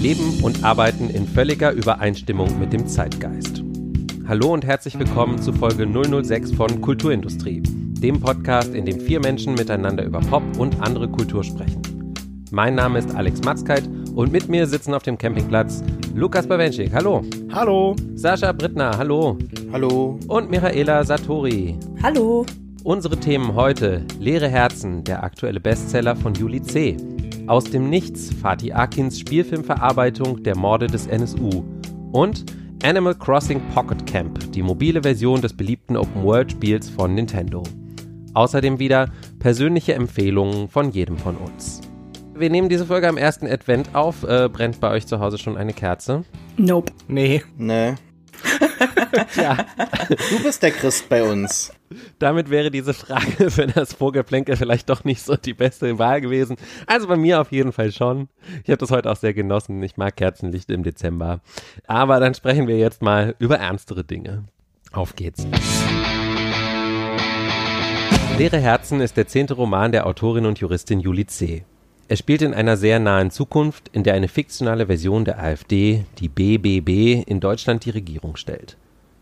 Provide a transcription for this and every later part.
leben und arbeiten in völliger Übereinstimmung mit dem Zeitgeist. Hallo und herzlich willkommen zu Folge 006 von Kulturindustrie, dem Podcast, in dem vier Menschen miteinander über Pop und andere Kultur sprechen. Mein Name ist Alex Matzkeit und mit mir sitzen auf dem Campingplatz Lukas Bawenschik, hallo. Hallo. Sascha Brittner, hallo. Hallo. Und Michaela Satori. Hallo. Unsere Themen heute: Leere Herzen, der aktuelle Bestseller von Juli C. Aus dem Nichts Fatih Akins Spielfilmverarbeitung der Morde des NSU. Und Animal Crossing Pocket Camp, die mobile Version des beliebten Open-World-Spiels von Nintendo. Außerdem wieder persönliche Empfehlungen von jedem von uns. Wir nehmen diese Folge am ersten Advent auf. Äh, brennt bei euch zu Hause schon eine Kerze? Nope. Nee. Nee. ja. Du bist der Christ bei uns. Damit wäre diese Frage für das Vogelplänkel vielleicht doch nicht so die beste Wahl gewesen. Also bei mir auf jeden Fall schon. Ich habe das heute auch sehr genossen. Ich mag Kerzenlicht im Dezember. Aber dann sprechen wir jetzt mal über ernstere Dinge. Auf geht's. Leere Herzen ist der zehnte Roman der Autorin und Juristin Julie C. Er spielt in einer sehr nahen Zukunft, in der eine fiktionale Version der AfD, die BBB, in Deutschland die Regierung stellt.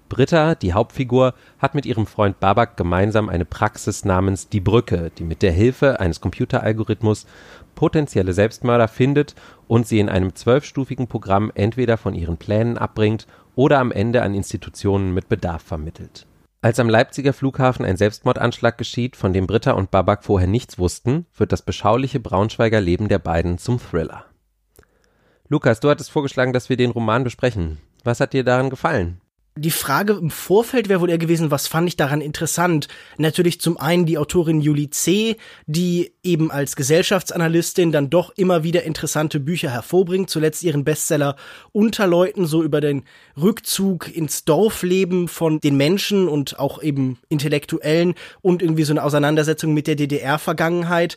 Britta, die Hauptfigur, hat mit ihrem Freund Babak gemeinsam eine Praxis namens Die Brücke, die mit der Hilfe eines Computeralgorithmus potenzielle Selbstmörder findet und sie in einem zwölfstufigen Programm entweder von ihren Plänen abbringt oder am Ende an Institutionen mit Bedarf vermittelt. Als am Leipziger Flughafen ein Selbstmordanschlag geschieht, von dem Britta und Babak vorher nichts wussten, wird das beschauliche Braunschweiger Leben der beiden zum Thriller. Lukas, du hattest vorgeschlagen, dass wir den Roman besprechen. Was hat dir daran gefallen? Die Frage im Vorfeld wäre wohl eher gewesen, was fand ich daran interessant? Natürlich zum einen die Autorin Julie C., die eben als Gesellschaftsanalystin dann doch immer wieder interessante Bücher hervorbringt, zuletzt ihren Bestseller Unterleuten, so über den Rückzug ins Dorfleben von den Menschen und auch eben Intellektuellen und irgendwie so eine Auseinandersetzung mit der DDR-Vergangenheit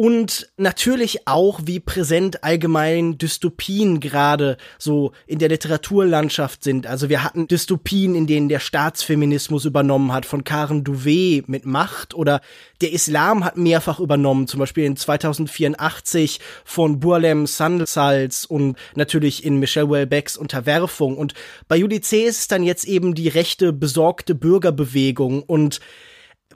und natürlich auch, wie präsent allgemein Dystopien gerade so in der Literaturlandschaft sind. Also wir hatten Dystopien, in denen der Staatsfeminismus übernommen hat, von Karen Duvet mit Macht oder der Islam hat mehrfach übernommen, zum Beispiel in 2084 von Burlem Sandsalz und natürlich in Michelle Welbecks Unterwerfung. Und bei Judice ist dann jetzt eben die rechte besorgte Bürgerbewegung und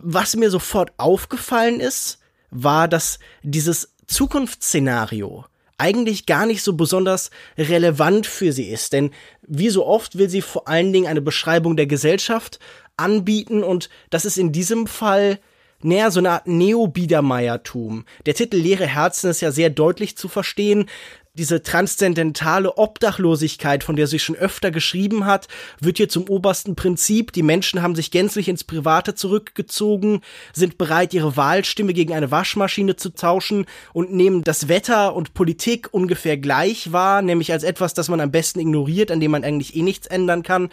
was mir sofort aufgefallen ist, war, dass dieses Zukunftsszenario eigentlich gar nicht so besonders relevant für sie ist. Denn wie so oft will sie vor allen Dingen eine Beschreibung der Gesellschaft anbieten und das ist in diesem Fall näher so eine Art Neo-Biedermeiertum. Der Titel Leere Herzen ist ja sehr deutlich zu verstehen diese transzendentale Obdachlosigkeit, von der sie schon öfter geschrieben hat, wird hier zum obersten Prinzip. Die Menschen haben sich gänzlich ins Private zurückgezogen, sind bereit, ihre Wahlstimme gegen eine Waschmaschine zu tauschen und nehmen das Wetter und Politik ungefähr gleich wahr, nämlich als etwas, das man am besten ignoriert, an dem man eigentlich eh nichts ändern kann.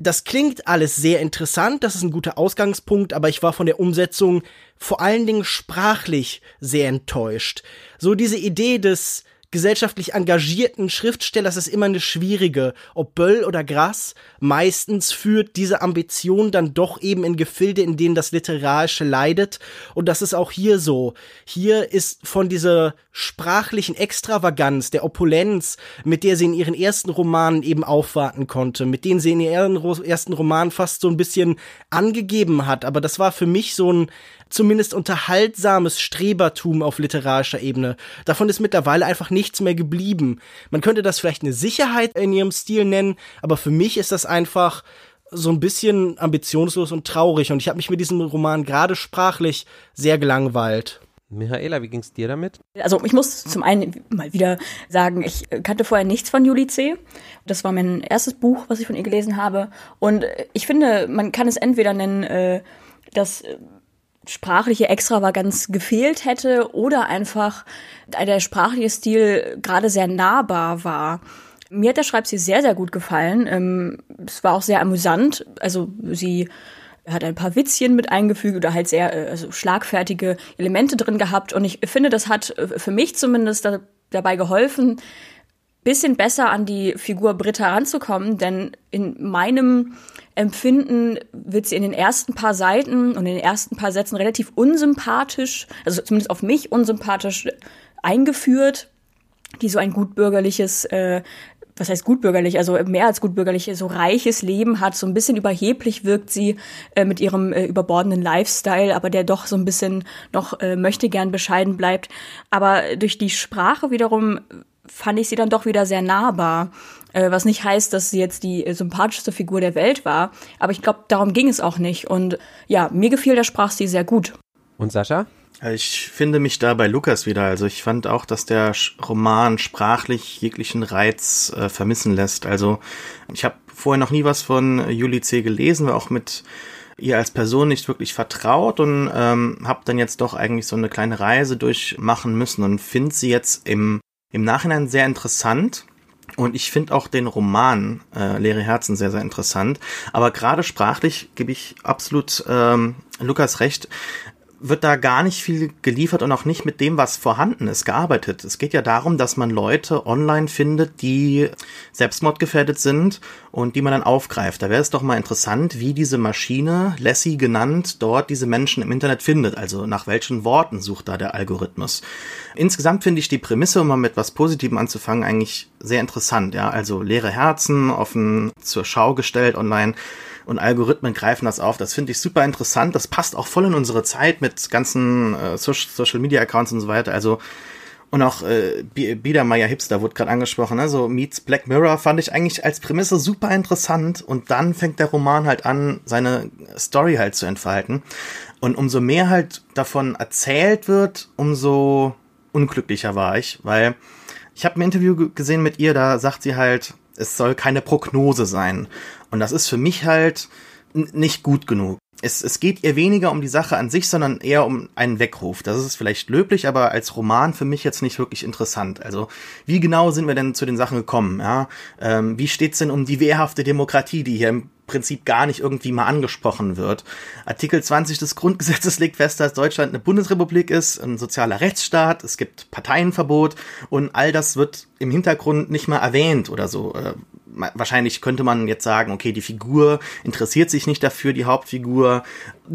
Das klingt alles sehr interessant, das ist ein guter Ausgangspunkt, aber ich war von der Umsetzung vor allen Dingen sprachlich sehr enttäuscht. So diese Idee des gesellschaftlich engagierten Schriftstellers ist immer eine schwierige. Ob Böll oder Grass, meistens führt diese Ambition dann doch eben in Gefilde, in denen das Literarische leidet. Und das ist auch hier so. Hier ist von dieser sprachlichen Extravaganz, der Opulenz, mit der sie in ihren ersten Romanen eben aufwarten konnte, mit denen sie in ihren ersten Romanen fast so ein bisschen angegeben hat. Aber das war für mich so ein zumindest unterhaltsames Strebertum auf literarischer Ebene. Davon ist mittlerweile einfach nichts mehr geblieben. Man könnte das vielleicht eine Sicherheit in ihrem Stil nennen, aber für mich ist das einfach so ein bisschen ambitionslos und traurig und ich habe mich mit diesem Roman gerade sprachlich sehr gelangweilt. Michaela, wie ging's dir damit? Also ich muss zum einen mal wieder sagen, ich kannte vorher nichts von Julie C. Das war mein erstes Buch, was ich von ihr gelesen habe. Und ich finde, man kann es entweder nennen, äh, dass sprachliche Extravaganz gefehlt hätte oder einfach der sprachliche Stil gerade sehr nahbar war. Mir hat der Schreibstil sehr, sehr gut gefallen. Ähm, es war auch sehr amüsant. Also sie hat ein paar Witzchen mit eingefügt oder halt sehr äh, also schlagfertige Elemente drin gehabt. Und ich finde, das hat äh, für mich zumindest da, dabei geholfen, bisschen besser an die Figur Britta ranzukommen, denn in meinem Empfinden wird sie in den ersten paar Seiten und in den ersten paar Sätzen relativ unsympathisch, also zumindest auf mich unsympathisch eingeführt. die so ein gutbürgerliches äh, was heißt gutbürgerlich, also mehr als gutbürgerlich, so reiches Leben hat, so ein bisschen überheblich wirkt sie äh, mit ihrem äh, überbordenden Lifestyle, aber der doch so ein bisschen noch äh, möchte gern bescheiden bleibt. Aber durch die Sprache wiederum fand ich sie dann doch wieder sehr nahbar. Äh, was nicht heißt, dass sie jetzt die äh, sympathischste Figur der Welt war. Aber ich glaube, darum ging es auch nicht. Und ja, mir gefiel der Sprachstil sehr gut. Und Sascha? Ich finde mich da bei Lukas wieder. Also ich fand auch, dass der Roman sprachlich jeglichen Reiz äh, vermissen lässt. Also ich habe vorher noch nie was von Julie C. gelesen, war auch mit ihr als Person nicht wirklich vertraut und ähm, habe dann jetzt doch eigentlich so eine kleine Reise durchmachen müssen und finde sie jetzt im, im Nachhinein sehr interessant. Und ich finde auch den Roman äh, Leere Herzen sehr, sehr interessant. Aber gerade sprachlich gebe ich absolut ähm, Lukas recht wird da gar nicht viel geliefert und auch nicht mit dem, was vorhanden ist, gearbeitet. Es geht ja darum, dass man Leute online findet, die selbstmordgefährdet sind und die man dann aufgreift. Da wäre es doch mal interessant, wie diese Maschine, Lassie genannt, dort diese Menschen im Internet findet. Also nach welchen Worten sucht da der Algorithmus. Insgesamt finde ich die Prämisse, um mal mit was Positivem anzufangen, eigentlich sehr interessant. Ja, also leere Herzen, offen zur Schau gestellt online und Algorithmen greifen das auf. Das finde ich super interessant. Das passt auch voll in unsere Zeit mit ganzen äh, Social Media Accounts und so weiter. Also und auch äh, Biedermeier Hipster wurde gerade angesprochen, ne? Meets Black Mirror fand ich eigentlich als Prämisse super interessant und dann fängt der Roman halt an, seine Story halt zu entfalten. Und umso mehr halt davon erzählt wird, umso unglücklicher war ich, weil ich habe ein Interview gesehen mit ihr, da sagt sie halt, es soll keine Prognose sein. Und das ist für mich halt nicht gut genug. Es, es geht ihr weniger um die Sache an sich, sondern eher um einen Weckruf. Das ist vielleicht löblich, aber als Roman für mich jetzt nicht wirklich interessant. Also wie genau sind wir denn zu den Sachen gekommen? Ja? Ähm, wie steht's denn um die wehrhafte Demokratie, die hier im Prinzip gar nicht irgendwie mal angesprochen wird. Artikel 20 des Grundgesetzes legt fest, dass Deutschland eine Bundesrepublik ist, ein sozialer Rechtsstaat, es gibt Parteienverbot und all das wird im Hintergrund nicht mal erwähnt oder so. Wahrscheinlich könnte man jetzt sagen, okay, die Figur interessiert sich nicht dafür, die Hauptfigur.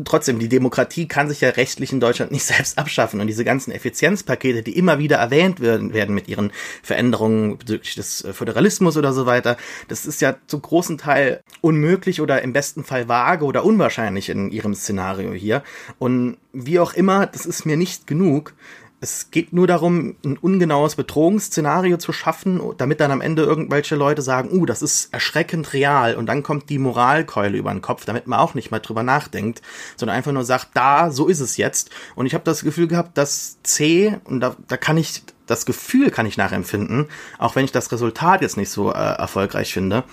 Trotzdem, die Demokratie kann sich ja rechtlich in Deutschland nicht selbst abschaffen. Und diese ganzen Effizienzpakete, die immer wieder erwähnt werden, werden mit ihren Veränderungen bezüglich des äh, Föderalismus oder so weiter, das ist ja zum großen Teil unmöglich oder im besten Fall vage oder unwahrscheinlich in ihrem Szenario hier. Und wie auch immer, das ist mir nicht genug. Es geht nur darum, ein ungenaues Bedrohungsszenario zu schaffen, damit dann am Ende irgendwelche Leute sagen, uh, das ist erschreckend real und dann kommt die Moralkeule über den Kopf, damit man auch nicht mal drüber nachdenkt, sondern einfach nur sagt, da, so ist es jetzt. Und ich habe das Gefühl gehabt, dass C, und da, da kann ich das Gefühl kann ich nachempfinden, auch wenn ich das Resultat jetzt nicht so äh, erfolgreich finde.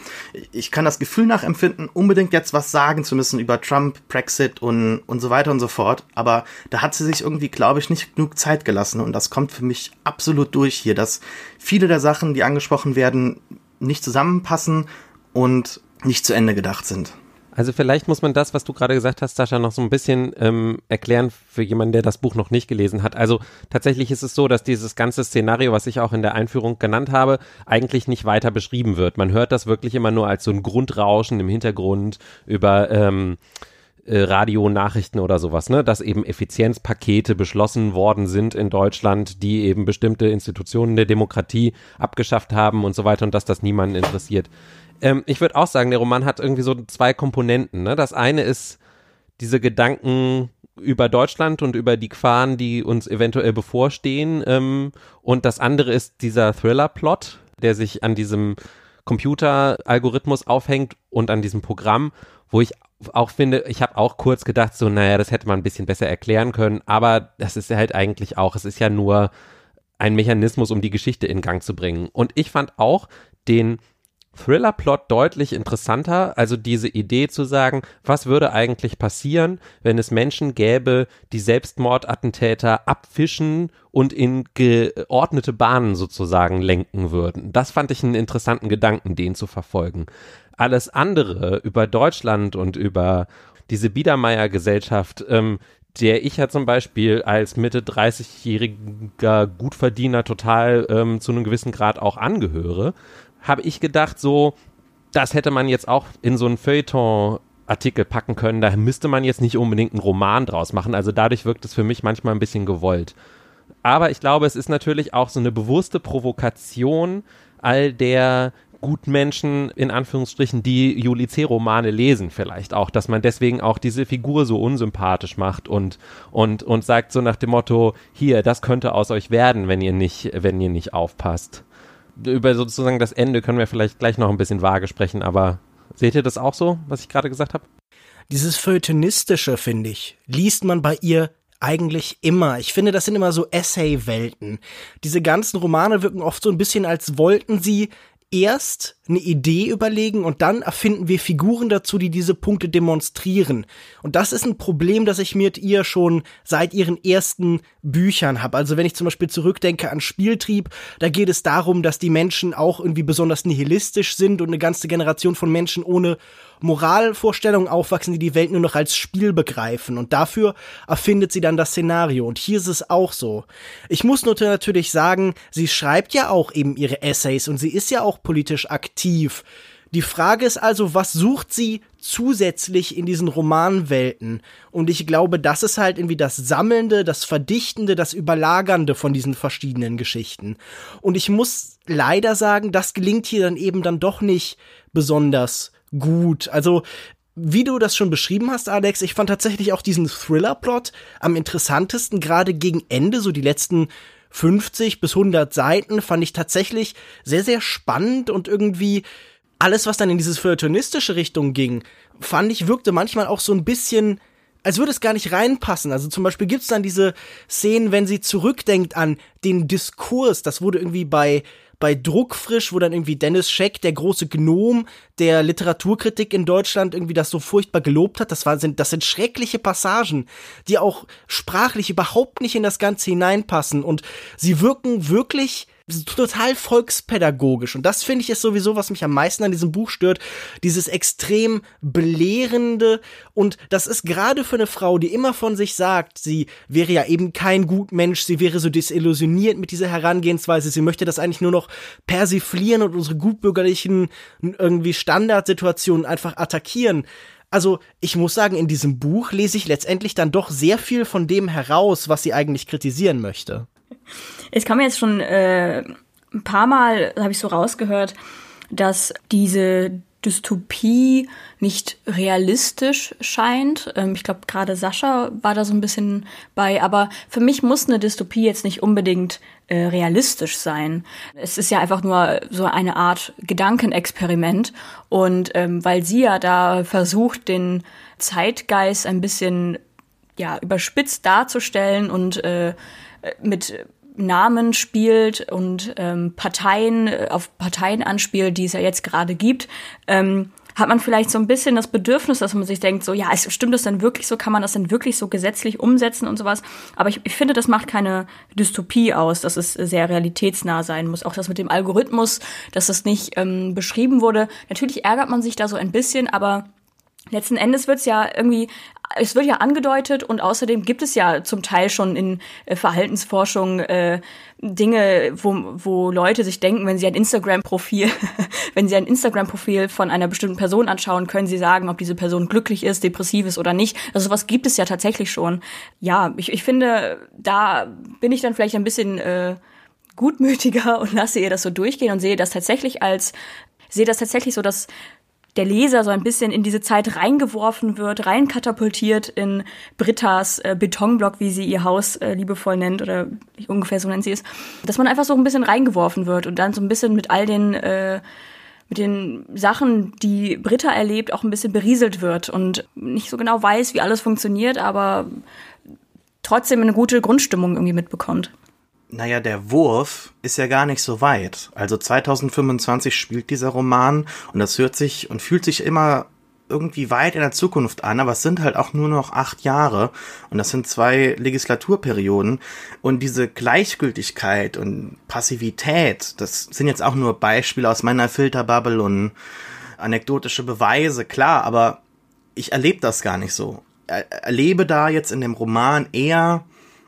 Ich kann das Gefühl nachempfinden, unbedingt jetzt was sagen zu müssen über Trump, Brexit und, und so weiter und so fort. Aber da hat sie sich irgendwie, glaube ich, nicht genug Zeit gelassen. Und das kommt für mich absolut durch hier, dass viele der Sachen, die angesprochen werden, nicht zusammenpassen und nicht zu Ende gedacht sind. Also vielleicht muss man das, was du gerade gesagt hast, Sascha, noch so ein bisschen ähm, erklären für jemanden, der das Buch noch nicht gelesen hat. Also tatsächlich ist es so, dass dieses ganze Szenario, was ich auch in der Einführung genannt habe, eigentlich nicht weiter beschrieben wird. Man hört das wirklich immer nur als so ein Grundrauschen im Hintergrund über ähm, äh, Radionachrichten oder sowas, ne, dass eben Effizienzpakete beschlossen worden sind in Deutschland, die eben bestimmte Institutionen der Demokratie abgeschafft haben und so weiter und dass das niemanden interessiert. Ähm, ich würde auch sagen, der Roman hat irgendwie so zwei Komponenten. Ne? Das eine ist diese Gedanken über Deutschland und über die Gefahren, die uns eventuell bevorstehen. Ähm, und das andere ist dieser Thriller-Plot, der sich an diesem Computeralgorithmus aufhängt und an diesem Programm, wo ich auch finde, ich habe auch kurz gedacht, so, naja, das hätte man ein bisschen besser erklären können, aber das ist halt eigentlich auch, es ist ja nur ein Mechanismus, um die Geschichte in Gang zu bringen. Und ich fand auch den Thriller-Plot deutlich interessanter, also diese Idee zu sagen, was würde eigentlich passieren, wenn es Menschen gäbe, die Selbstmordattentäter abfischen und in geordnete Bahnen sozusagen lenken würden. Das fand ich einen interessanten Gedanken, den zu verfolgen. Alles andere über Deutschland und über diese Biedermeier-Gesellschaft, ähm, der ich ja zum Beispiel als Mitte 30-jähriger Gutverdiener total ähm, zu einem gewissen Grad auch angehöre, habe ich gedacht, so, das hätte man jetzt auch in so einen Feuilleton Artikel packen können. Da müsste man jetzt nicht unbedingt einen Roman draus machen. Also dadurch wirkt es für mich manchmal ein bisschen gewollt. Aber ich glaube, es ist natürlich auch so eine bewusste Provokation all der Gutmenschen, in Anführungsstrichen, die Juli C-Romane lesen vielleicht auch, dass man deswegen auch diese Figur so unsympathisch macht und, und, und sagt so nach dem Motto, hier, das könnte aus euch werden, wenn ihr nicht, wenn ihr nicht aufpasst. Über sozusagen das Ende können wir vielleicht gleich noch ein bisschen vage sprechen, aber seht ihr das auch so, was ich gerade gesagt habe? Dieses Feuilletonistische, finde ich, liest man bei ihr eigentlich immer. Ich finde, das sind immer so Essay-Welten. Diese ganzen Romane wirken oft so ein bisschen, als wollten sie erst eine Idee überlegen und dann erfinden wir Figuren dazu, die diese Punkte demonstrieren. Und das ist ein Problem, das ich mit ihr schon seit ihren ersten Büchern habe. Also wenn ich zum Beispiel zurückdenke an Spieltrieb, da geht es darum, dass die Menschen auch irgendwie besonders nihilistisch sind und eine ganze Generation von Menschen ohne Moralvorstellungen aufwachsen, die die Welt nur noch als Spiel begreifen. Und dafür erfindet sie dann das Szenario. Und hier ist es auch so. Ich muss nur natürlich sagen, sie schreibt ja auch eben ihre Essays und sie ist ja auch politisch aktiv. Die Frage ist also, was sucht sie zusätzlich in diesen Romanwelten? Und ich glaube, das ist halt irgendwie das Sammelnde, das Verdichtende, das Überlagernde von diesen verschiedenen Geschichten. Und ich muss leider sagen, das gelingt hier dann eben dann doch nicht besonders gut. Also wie du das schon beschrieben hast, Alex, ich fand tatsächlich auch diesen Thriller-Plot am interessantesten, gerade gegen Ende, so die letzten 50 bis 100 Seiten, fand ich tatsächlich sehr, sehr spannend und irgendwie alles, was dann in diese feuilletonistische Richtung ging, fand ich, wirkte manchmal auch so ein bisschen als würde es gar nicht reinpassen. Also zum Beispiel gibt's dann diese Szenen, wenn sie zurückdenkt an den Diskurs, das wurde irgendwie bei bei Druckfrisch, wo dann irgendwie Dennis Scheck, der große Gnom der Literaturkritik in Deutschland, irgendwie das so furchtbar gelobt hat. Das, war, sind, das sind schreckliche Passagen, die auch sprachlich überhaupt nicht in das Ganze hineinpassen. Und sie wirken wirklich total volkspädagogisch. Und das finde ich ist sowieso, was mich am meisten an diesem Buch stört. Dieses extrem belehrende. Und das ist gerade für eine Frau, die immer von sich sagt, sie wäre ja eben kein Gutmensch, sie wäre so desillusioniert mit dieser Herangehensweise, sie möchte das eigentlich nur noch persiflieren und unsere gutbürgerlichen irgendwie Standardsituationen einfach attackieren. Also, ich muss sagen, in diesem Buch lese ich letztendlich dann doch sehr viel von dem heraus, was sie eigentlich kritisieren möchte. Es kam jetzt schon äh, ein paar Mal, habe ich so rausgehört, dass diese Dystopie nicht realistisch scheint. Ähm, ich glaube, gerade Sascha war da so ein bisschen bei, aber für mich muss eine Dystopie jetzt nicht unbedingt äh, realistisch sein. Es ist ja einfach nur so eine Art Gedankenexperiment und ähm, weil sie ja da versucht, den Zeitgeist ein bisschen ja überspitzt darzustellen und äh, mit Namen spielt und ähm, Parteien äh, auf Parteien anspielt, die es ja jetzt gerade gibt, ähm, hat man vielleicht so ein bisschen das Bedürfnis, dass man sich denkt, so ja, es stimmt das denn wirklich so, kann man das denn wirklich so gesetzlich umsetzen und sowas. Aber ich, ich finde, das macht keine Dystopie aus, dass es sehr realitätsnah sein muss. Auch das mit dem Algorithmus, dass das nicht ähm, beschrieben wurde. Natürlich ärgert man sich da so ein bisschen, aber letzten Endes wird es ja irgendwie es wird ja angedeutet und außerdem gibt es ja zum Teil schon in äh, Verhaltensforschung äh, Dinge, wo, wo Leute sich denken, wenn sie ein Instagram-Profil, wenn sie ein Instagram-Profil von einer bestimmten Person anschauen, können sie sagen, ob diese Person glücklich ist, depressiv ist oder nicht. Also sowas gibt es ja tatsächlich schon. Ja, ich, ich finde, da bin ich dann vielleicht ein bisschen äh, gutmütiger und lasse ihr das so durchgehen und sehe das tatsächlich als sehe das tatsächlich so, dass der Leser so ein bisschen in diese Zeit reingeworfen wird, reinkatapultiert in Brittas äh, Betonblock, wie sie ihr Haus äh, liebevoll nennt oder ungefähr so nennt sie es, dass man einfach so ein bisschen reingeworfen wird und dann so ein bisschen mit all den äh, mit den Sachen, die Britta erlebt, auch ein bisschen berieselt wird und nicht so genau weiß, wie alles funktioniert, aber trotzdem eine gute Grundstimmung irgendwie mitbekommt. Naja, der Wurf ist ja gar nicht so weit. Also 2025 spielt dieser Roman und das hört sich und fühlt sich immer irgendwie weit in der Zukunft an, aber es sind halt auch nur noch acht Jahre und das sind zwei Legislaturperioden und diese Gleichgültigkeit und Passivität, das sind jetzt auch nur Beispiele aus meiner Filterbubble und anekdotische Beweise, klar, aber ich erlebe das gar nicht so. Er erlebe da jetzt in dem Roman eher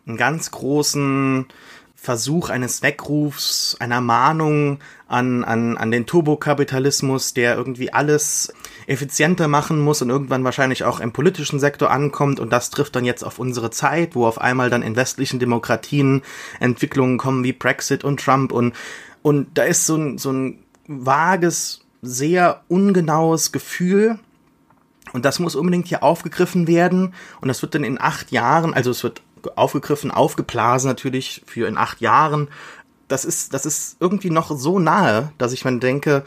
einen ganz großen Versuch eines Weckrufs, einer Mahnung an, an, an den Turbokapitalismus, der irgendwie alles effizienter machen muss und irgendwann wahrscheinlich auch im politischen Sektor ankommt. Und das trifft dann jetzt auf unsere Zeit, wo auf einmal dann in westlichen Demokratien Entwicklungen kommen wie Brexit und Trump. Und und da ist so ein, so ein vages, sehr ungenaues Gefühl, und das muss unbedingt hier aufgegriffen werden. Und das wird dann in acht Jahren, also es wird aufgegriffen, aufgeblasen natürlich für in acht Jahren. Das ist, das ist irgendwie noch so nahe, dass ich mir denke,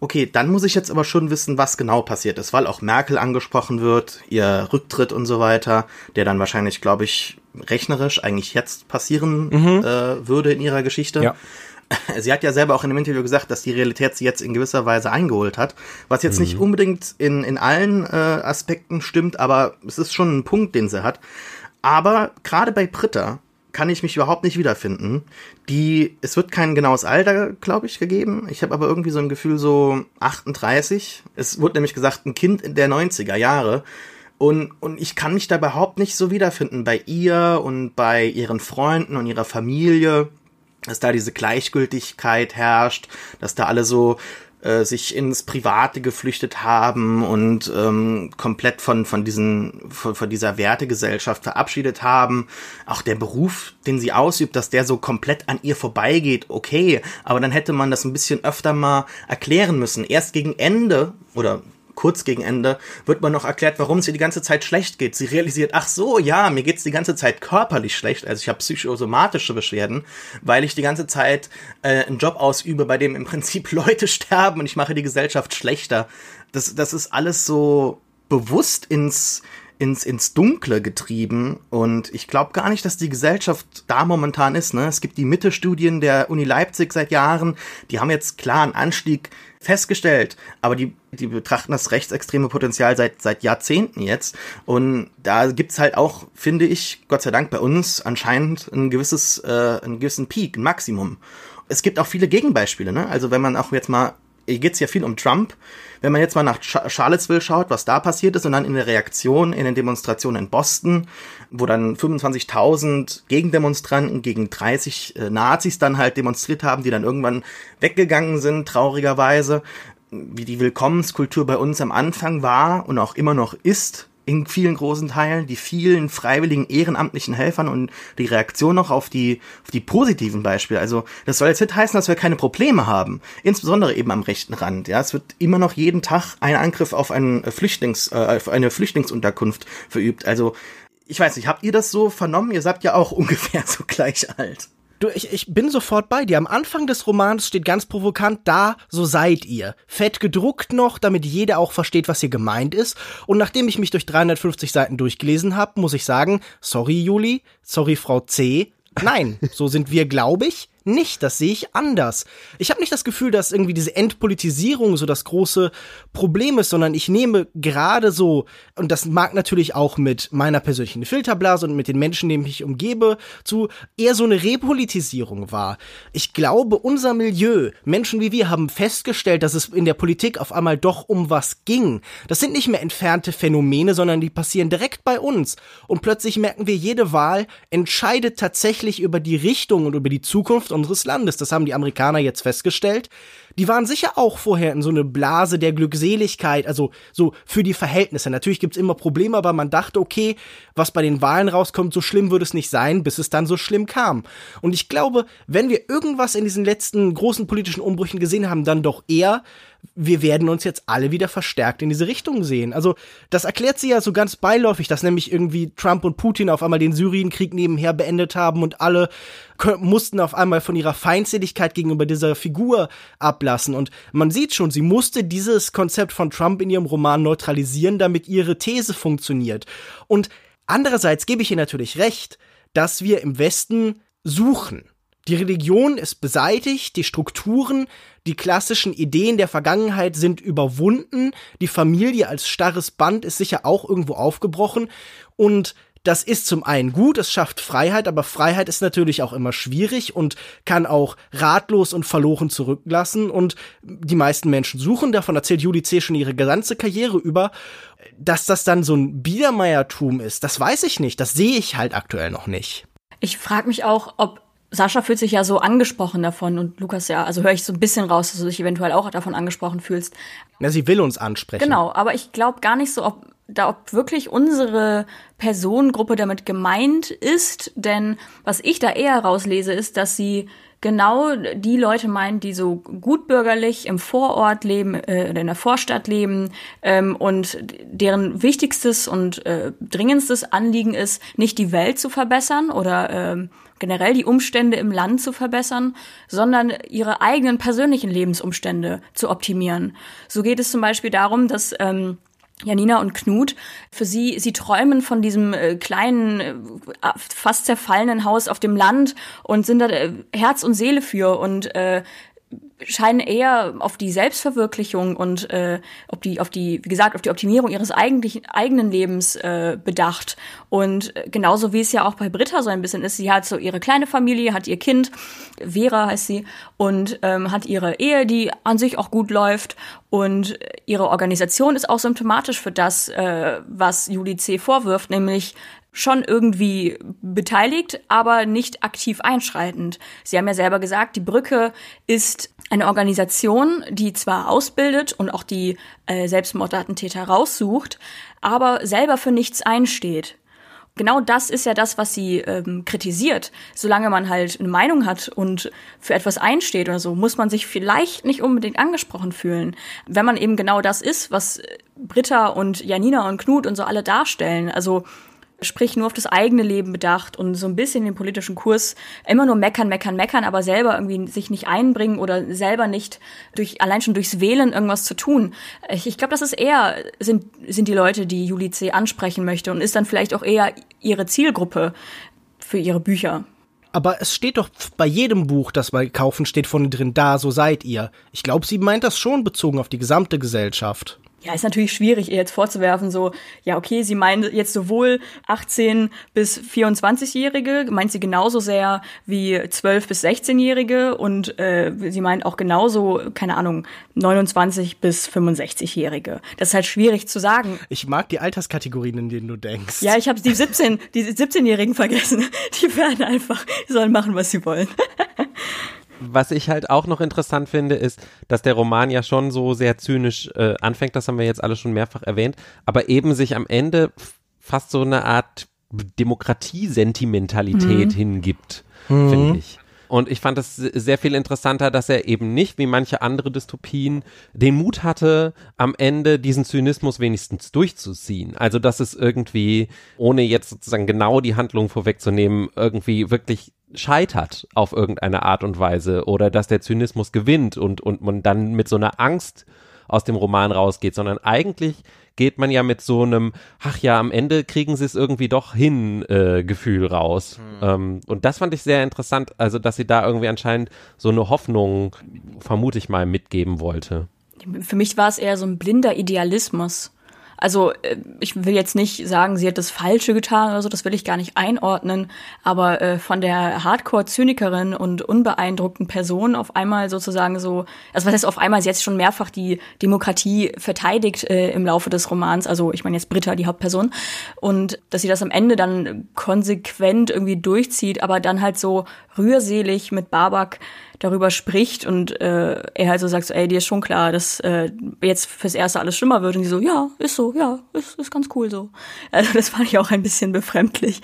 okay, dann muss ich jetzt aber schon wissen, was genau passiert ist, weil auch Merkel angesprochen wird, ihr Rücktritt und so weiter, der dann wahrscheinlich, glaube ich, rechnerisch eigentlich jetzt passieren mhm. äh, würde in ihrer Geschichte. Ja. sie hat ja selber auch in einem Interview gesagt, dass die Realität sie jetzt in gewisser Weise eingeholt hat, was jetzt mhm. nicht unbedingt in, in allen äh, Aspekten stimmt, aber es ist schon ein Punkt, den sie hat. Aber gerade bei Britta kann ich mich überhaupt nicht wiederfinden. Die, es wird kein genaues Alter, glaube ich, gegeben. Ich habe aber irgendwie so ein Gefühl so 38. Es wurde nämlich gesagt, ein Kind der 90er Jahre. Und, und ich kann mich da überhaupt nicht so wiederfinden bei ihr und bei ihren Freunden und ihrer Familie dass da diese Gleichgültigkeit herrscht, dass da alle so äh, sich ins Private geflüchtet haben und ähm, komplett von von diesen von, von dieser Wertegesellschaft verabschiedet haben. Auch der Beruf, den sie ausübt, dass der so komplett an ihr vorbeigeht, okay, aber dann hätte man das ein bisschen öfter mal erklären müssen. Erst gegen Ende oder kurz gegen Ende wird man noch erklärt, warum es ihr die ganze Zeit schlecht geht. Sie realisiert, ach so, ja, mir geht's die ganze Zeit körperlich schlecht. Also ich habe psychosomatische Beschwerden, weil ich die ganze Zeit äh, einen Job ausübe, bei dem im Prinzip Leute sterben und ich mache die Gesellschaft schlechter. Das, das ist alles so bewusst ins ins, ins Dunkle getrieben und ich glaube gar nicht, dass die Gesellschaft da momentan ist. Ne? Es gibt die Mitte-Studien der Uni Leipzig seit Jahren, die haben jetzt klar einen Anstieg festgestellt, aber die, die betrachten das rechtsextreme Potenzial seit, seit Jahrzehnten jetzt. Und da gibt's halt auch, finde ich, Gott sei Dank bei uns anscheinend ein gewisses, äh, einen gewissen Peak, ein Maximum. Es gibt auch viele Gegenbeispiele, ne? Also wenn man auch jetzt mal hier geht's ja viel um Trump. Wenn man jetzt mal nach Charlottesville schaut, was da passiert ist und dann in der Reaktion in den Demonstrationen in Boston, wo dann 25.000 Gegendemonstranten gegen 30 äh, Nazis dann halt demonstriert haben, die dann irgendwann weggegangen sind, traurigerweise, wie die Willkommenskultur bei uns am Anfang war und auch immer noch ist, in vielen großen Teilen, die vielen freiwilligen ehrenamtlichen Helfern und die Reaktion noch auf die, auf die positiven Beispiele. Also das soll jetzt nicht heißen, dass wir keine Probleme haben, insbesondere eben am rechten Rand. Ja, es wird immer noch jeden Tag ein Angriff auf, einen Flüchtlings, äh, auf eine Flüchtlingsunterkunft verübt. Also ich weiß nicht, habt ihr das so vernommen? Ihr seid ja auch ungefähr so gleich alt. Du, ich, ich bin sofort bei dir. Am Anfang des Romans steht ganz provokant, da, so seid ihr. Fett gedruckt noch, damit jeder auch versteht, was hier gemeint ist. Und nachdem ich mich durch 350 Seiten durchgelesen habe, muss ich sagen, sorry Juli, sorry Frau C. Nein, so sind wir, glaube ich, nicht, das sehe ich anders. Ich habe nicht das Gefühl, dass irgendwie diese Entpolitisierung so das große Problem ist, sondern ich nehme gerade so, und das mag natürlich auch mit meiner persönlichen Filterblase und mit den Menschen, denen ich umgebe, zu eher so eine Repolitisierung war. Ich glaube, unser Milieu, Menschen wie wir, haben festgestellt, dass es in der Politik auf einmal doch um was ging. Das sind nicht mehr entfernte Phänomene, sondern die passieren direkt bei uns. Und plötzlich merken wir, jede Wahl entscheidet tatsächlich über die Richtung und über die Zukunft unseres Landes. Das haben die Amerikaner jetzt festgestellt. Die waren sicher auch vorher in so eine Blase der Glückseligkeit, also so für die Verhältnisse. Natürlich gibt's immer Probleme, aber man dachte, okay, was bei den Wahlen rauskommt, so schlimm würde es nicht sein, bis es dann so schlimm kam. Und ich glaube, wenn wir irgendwas in diesen letzten großen politischen Umbrüchen gesehen haben, dann doch eher, wir werden uns jetzt alle wieder verstärkt in diese Richtung sehen. Also das erklärt sie ja so ganz beiläufig, dass nämlich irgendwie Trump und Putin auf einmal den Syrienkrieg nebenher beendet haben und alle mussten auf einmal von ihrer Feindseligkeit gegenüber dieser Figur ablassen. Und man sieht schon, sie musste dieses Konzept von Trump in ihrem Roman neutralisieren, damit ihre These funktioniert. Und andererseits gebe ich ihr natürlich recht, dass wir im Westen suchen. Die Religion ist beseitigt, die Strukturen, die klassischen Ideen der Vergangenheit sind überwunden, die Familie als starres Band ist sicher auch irgendwo aufgebrochen und das ist zum einen gut, es schafft Freiheit, aber Freiheit ist natürlich auch immer schwierig und kann auch ratlos und verloren zurücklassen. Und die meisten Menschen suchen, davon erzählt Julie C. schon ihre ganze Karriere über, dass das dann so ein Biedermeiertum ist. Das weiß ich nicht, das sehe ich halt aktuell noch nicht. Ich frage mich auch, ob Sascha fühlt sich ja so angesprochen davon und Lukas ja, also höre ich so ein bisschen raus, dass du dich eventuell auch davon angesprochen fühlst. Ja, sie will uns ansprechen. Genau, aber ich glaube gar nicht so, ob da ob wirklich unsere Personengruppe damit gemeint ist, denn was ich da eher rauslese, ist, dass sie genau die Leute meint, die so gutbürgerlich im Vorort leben, äh, in der Vorstadt leben ähm, und deren wichtigstes und äh, dringendstes Anliegen ist, nicht die Welt zu verbessern oder äh, generell die Umstände im Land zu verbessern, sondern ihre eigenen persönlichen Lebensumstände zu optimieren. So geht es zum Beispiel darum, dass ähm, Janina und Knut, für sie, sie träumen von diesem äh, kleinen, äh, fast zerfallenen Haus auf dem Land und sind da äh, Herz und Seele für und äh, scheinen eher auf die Selbstverwirklichung und äh, auf die, auf die, wie gesagt, auf die Optimierung ihres eigentlichen eigenen Lebens äh, bedacht. Und äh, genauso wie es ja auch bei Britta so ein bisschen ist, sie hat so ihre kleine Familie, hat ihr Kind, Vera heißt sie, und ähm, hat ihre Ehe, die an sich auch gut läuft. Und ihre Organisation ist auch symptomatisch für das, äh, was Juli C. vorwirft, nämlich schon irgendwie beteiligt, aber nicht aktiv einschreitend. Sie haben ja selber gesagt, die Brücke ist eine Organisation, die zwar ausbildet und auch die äh, Selbstmordattentäter raussucht, aber selber für nichts einsteht. Genau das ist ja das, was sie ähm, kritisiert. Solange man halt eine Meinung hat und für etwas einsteht oder so, muss man sich vielleicht nicht unbedingt angesprochen fühlen. Wenn man eben genau das ist, was Britta und Janina und Knut und so alle darstellen. Also sprich nur auf das eigene Leben bedacht und so ein bisschen den politischen Kurs immer nur meckern, meckern, meckern, aber selber irgendwie sich nicht einbringen oder selber nicht durch allein schon durchs Wählen irgendwas zu tun. Ich, ich glaube, das ist eher sind sind die Leute, die Juli C. ansprechen möchte und ist dann vielleicht auch eher ihre Zielgruppe für ihre Bücher. Aber es steht doch bei jedem Buch, das wir kaufen, steht von drin, da, so seid ihr. Ich glaube, sie meint das schon bezogen auf die gesamte Gesellschaft. Ja, ist natürlich schwierig, ihr jetzt vorzuwerfen, so, ja, okay, sie meint jetzt sowohl 18 bis 24-Jährige, meint sie genauso sehr wie 12 bis 16-Jährige und äh, sie meint auch genauso, keine Ahnung, 29 bis 65-Jährige. Das ist halt schwierig zu sagen. Ich mag die Alterskategorien, in denen du denkst. Ja, ich habe die 17, die 17-Jährigen vergessen. Die werden einfach, die sollen machen, was sie wollen. was ich halt auch noch interessant finde, ist, dass der Roman ja schon so sehr zynisch äh, anfängt, das haben wir jetzt alle schon mehrfach erwähnt, aber eben sich am Ende fast so eine Art Demokratiesentimentalität mhm. hingibt, mhm. finde ich. Und ich fand es sehr viel interessanter, dass er eben nicht, wie manche andere Dystopien, den Mut hatte, am Ende diesen Zynismus wenigstens durchzuziehen. Also, dass es irgendwie, ohne jetzt sozusagen genau die Handlung vorwegzunehmen, irgendwie wirklich scheitert auf irgendeine Art und Weise oder dass der Zynismus gewinnt und, und man dann mit so einer Angst aus dem Roman rausgeht, sondern eigentlich geht man ja mit so einem, ach ja, am Ende kriegen sie es irgendwie doch hin, äh, Gefühl raus. Mhm. Ähm, und das fand ich sehr interessant, also dass sie da irgendwie anscheinend so eine Hoffnung, vermute ich mal, mitgeben wollte. Für mich war es eher so ein blinder Idealismus. Also äh, ich will jetzt nicht sagen, sie hat das Falsche getan oder so, das will ich gar nicht einordnen, aber äh, von der Hardcore-Zynikerin und unbeeindruckten Person auf einmal sozusagen so, also was heißt auf einmal, sie hat schon mehrfach die Demokratie verteidigt äh, im Laufe des Romans, also ich meine jetzt Britta, die Hauptperson, und dass sie das am Ende dann konsequent irgendwie durchzieht, aber dann halt so rührselig mit Babak darüber spricht und äh, er halt so sagt, so, ey, dir ist schon klar, dass äh, jetzt fürs Erste alles schlimmer wird. Und die so, ja, ist so, ja, ist, ist ganz cool so. Also das fand ich auch ein bisschen befremdlich.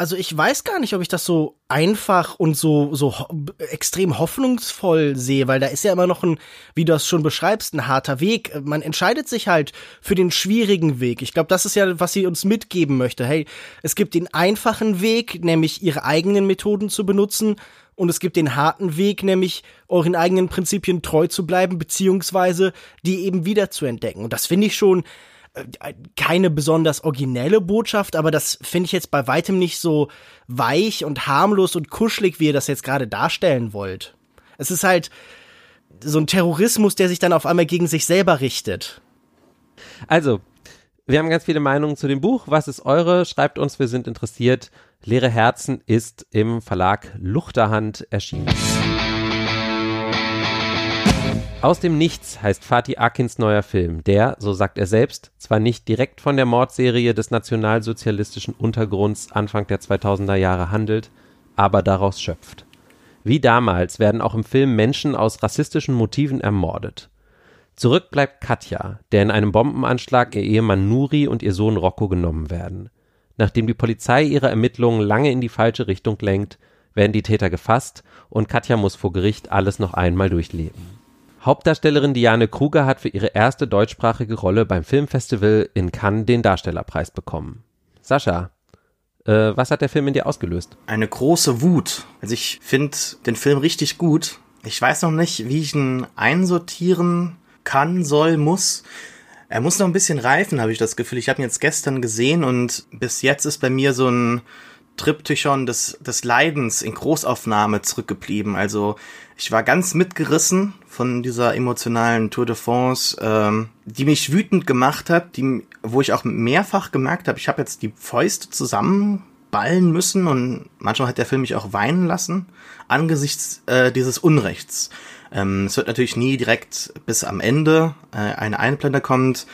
Also ich weiß gar nicht, ob ich das so einfach und so so ho extrem hoffnungsvoll sehe, weil da ist ja immer noch ein, wie du das schon beschreibst, ein harter Weg. Man entscheidet sich halt für den schwierigen Weg. Ich glaube, das ist ja, was sie uns mitgeben möchte. Hey, es gibt den einfachen Weg, nämlich ihre eigenen Methoden zu benutzen und es gibt den harten Weg, nämlich euren eigenen Prinzipien treu zu bleiben, beziehungsweise die eben wieder zu entdecken. Und das finde ich schon äh, keine besonders originelle Botschaft, aber das finde ich jetzt bei weitem nicht so weich und harmlos und kuschelig, wie ihr das jetzt gerade darstellen wollt. Es ist halt so ein Terrorismus, der sich dann auf einmal gegen sich selber richtet. Also, wir haben ganz viele Meinungen zu dem Buch. Was ist eure? Schreibt uns, wir sind interessiert. Leere Herzen ist im Verlag Luchterhand erschienen. Aus dem Nichts heißt Fatih Akins neuer Film, der, so sagt er selbst, zwar nicht direkt von der Mordserie des nationalsozialistischen Untergrunds Anfang der 2000er Jahre handelt, aber daraus schöpft. Wie damals werden auch im Film Menschen aus rassistischen Motiven ermordet. Zurück bleibt Katja, der in einem Bombenanschlag ihr Ehemann Nuri und ihr Sohn Rocco genommen werden. Nachdem die Polizei ihre Ermittlungen lange in die falsche Richtung lenkt, werden die Täter gefasst und Katja muss vor Gericht alles noch einmal durchleben. Hauptdarstellerin Diane Kruger hat für ihre erste deutschsprachige Rolle beim Filmfestival in Cannes den Darstellerpreis bekommen. Sascha, äh, was hat der Film in dir ausgelöst? Eine große Wut. Also ich finde den Film richtig gut. Ich weiß noch nicht, wie ich ihn einsortieren kann, soll, muss. Er muss noch ein bisschen reifen, habe ich das Gefühl. Ich habe ihn jetzt gestern gesehen und bis jetzt ist bei mir so ein Triptychon des, des Leidens in Großaufnahme zurückgeblieben. Also ich war ganz mitgerissen von dieser emotionalen Tour de France, ähm, die mich wütend gemacht hat, die, wo ich auch mehrfach gemerkt habe, ich habe jetzt die Fäuste zusammenballen müssen und manchmal hat der Film mich auch weinen lassen angesichts äh, dieses Unrechts. Ähm, es wird natürlich nie direkt bis am Ende äh, eine Einblende kommt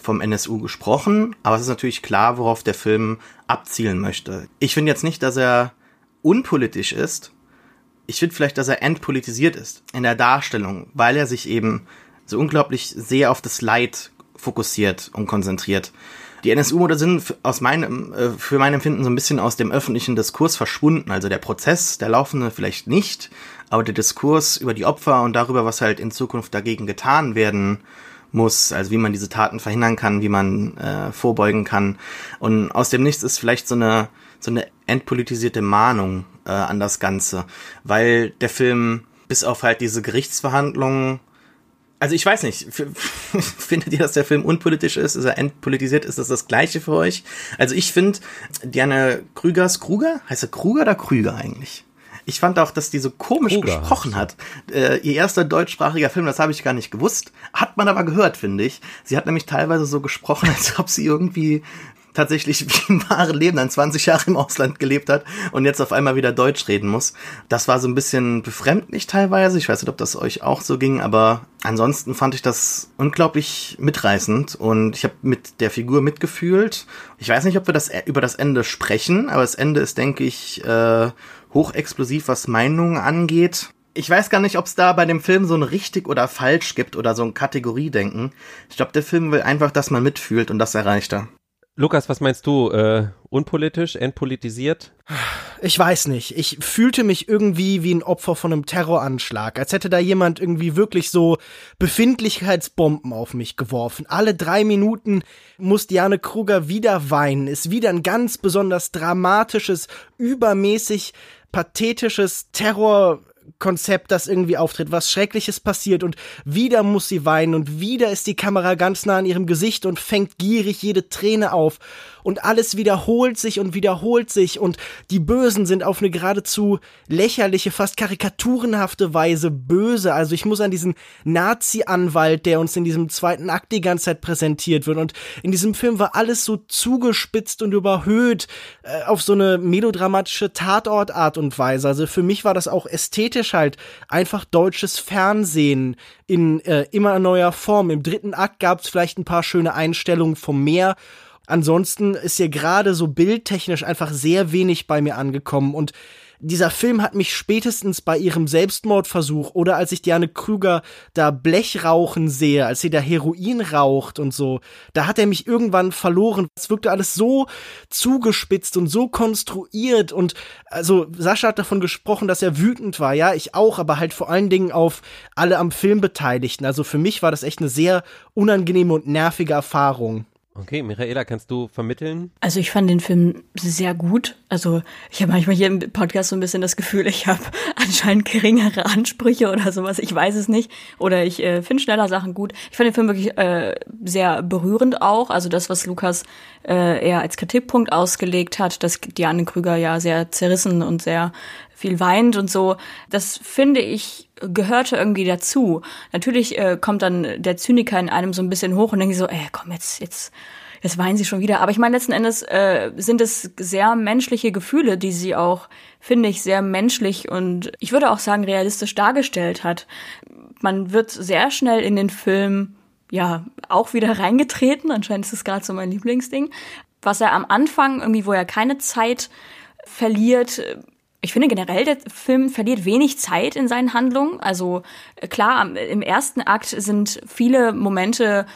vom NSU gesprochen, aber es ist natürlich klar, worauf der Film abzielen möchte. Ich finde jetzt nicht, dass er unpolitisch ist. Ich finde vielleicht, dass er entpolitisiert ist in der Darstellung, weil er sich eben so unglaublich sehr auf das Leid fokussiert und konzentriert. Die NSU-Morde sind aus meinem, äh, für mein Empfinden so ein bisschen aus dem öffentlichen Diskurs verschwunden. Also der Prozess, der laufende vielleicht nicht, aber der Diskurs über die Opfer und darüber, was halt in Zukunft dagegen getan werden muss, also wie man diese Taten verhindern kann, wie man äh, vorbeugen kann. Und aus dem Nichts ist vielleicht so eine so eine entpolitisierte Mahnung äh, an das Ganze, weil der Film bis auf halt diese Gerichtsverhandlungen also ich weiß nicht, findet ihr, dass der Film unpolitisch ist? Ist er entpolitisiert? Ist das das Gleiche für euch? Also ich finde, Diane Krügers, Kruger? Heißt er Kruger oder Krüger eigentlich? Ich fand auch, dass die so komisch Kruger. gesprochen hat. Äh, ihr erster deutschsprachiger Film, das habe ich gar nicht gewusst. Hat man aber gehört, finde ich. Sie hat nämlich teilweise so gesprochen, als ob sie irgendwie tatsächlich wie im wahren Leben dann 20 Jahre im Ausland gelebt hat und jetzt auf einmal wieder Deutsch reden muss. Das war so ein bisschen befremdlich teilweise. Ich weiß nicht, ob das euch auch so ging, aber ansonsten fand ich das unglaublich mitreißend und ich habe mit der Figur mitgefühlt. Ich weiß nicht, ob wir das über das Ende sprechen, aber das Ende ist, denke ich, äh, hochexplosiv, was Meinungen angeht. Ich weiß gar nicht, ob es da bei dem Film so ein richtig oder falsch gibt oder so ein Kategoriedenken. Ich glaube, der Film will einfach, dass man mitfühlt und das erreicht er. Lukas, was meinst du? Äh, unpolitisch, entpolitisiert? Ich weiß nicht. Ich fühlte mich irgendwie wie ein Opfer von einem Terroranschlag, als hätte da jemand irgendwie wirklich so Befindlichkeitsbomben auf mich geworfen. Alle drei Minuten muss Diane Kruger wieder weinen, ist wieder ein ganz besonders dramatisches, übermäßig pathetisches Terror Konzept, das irgendwie auftritt, was Schreckliches passiert und wieder muss sie weinen und wieder ist die Kamera ganz nah an ihrem Gesicht und fängt gierig jede Träne auf und alles wiederholt sich und wiederholt sich und die Bösen sind auf eine geradezu lächerliche, fast karikaturenhafte Weise böse. Also ich muss an diesen Nazi-Anwalt, der uns in diesem zweiten Akt die ganze Zeit präsentiert wird und in diesem Film war alles so zugespitzt und überhöht äh, auf so eine melodramatische Tatortart und Weise. Also für mich war das auch ästhetisch halt einfach deutsches Fernsehen in äh, immer neuer Form. Im dritten Akt gab es vielleicht ein paar schöne Einstellungen vom Meer Ansonsten ist hier gerade so bildtechnisch einfach sehr wenig bei mir angekommen und dieser Film hat mich spätestens bei ihrem Selbstmordversuch oder als ich Diane Krüger da Blech rauchen sehe, als sie da Heroin raucht und so, da hat er mich irgendwann verloren. Es wirkte alles so zugespitzt und so konstruiert und also Sascha hat davon gesprochen, dass er wütend war. Ja, ich auch, aber halt vor allen Dingen auf alle am Film Beteiligten. Also für mich war das echt eine sehr unangenehme und nervige Erfahrung. Okay, Michaela, kannst du vermitteln? Also ich fand den Film sehr gut. Also ich habe manchmal hier im Podcast so ein bisschen das Gefühl, ich habe anscheinend geringere Ansprüche oder sowas. Ich weiß es nicht. Oder ich äh, finde schneller Sachen gut. Ich fand den Film wirklich äh, sehr berührend auch. Also das, was Lukas äh, eher als Kritikpunkt ausgelegt hat, dass Diane Krüger ja sehr zerrissen und sehr viel weint und so. Das finde ich gehörte irgendwie dazu. Natürlich äh, kommt dann der Zyniker in einem so ein bisschen hoch und denkt so, ey, komm jetzt, jetzt, jetzt weinen sie schon wieder. Aber ich meine, letzten Endes äh, sind es sehr menschliche Gefühle, die sie auch, finde ich, sehr menschlich und ich würde auch sagen realistisch dargestellt hat. Man wird sehr schnell in den Film ja auch wieder reingetreten. Anscheinend ist es gerade so mein Lieblingsding. Was er am Anfang irgendwie, wo er keine Zeit verliert, Ich finde generell, der Film verliert wenig Zeit in seinen Handlungen. Also äh, klar, im ersten Akt sind viele Momente,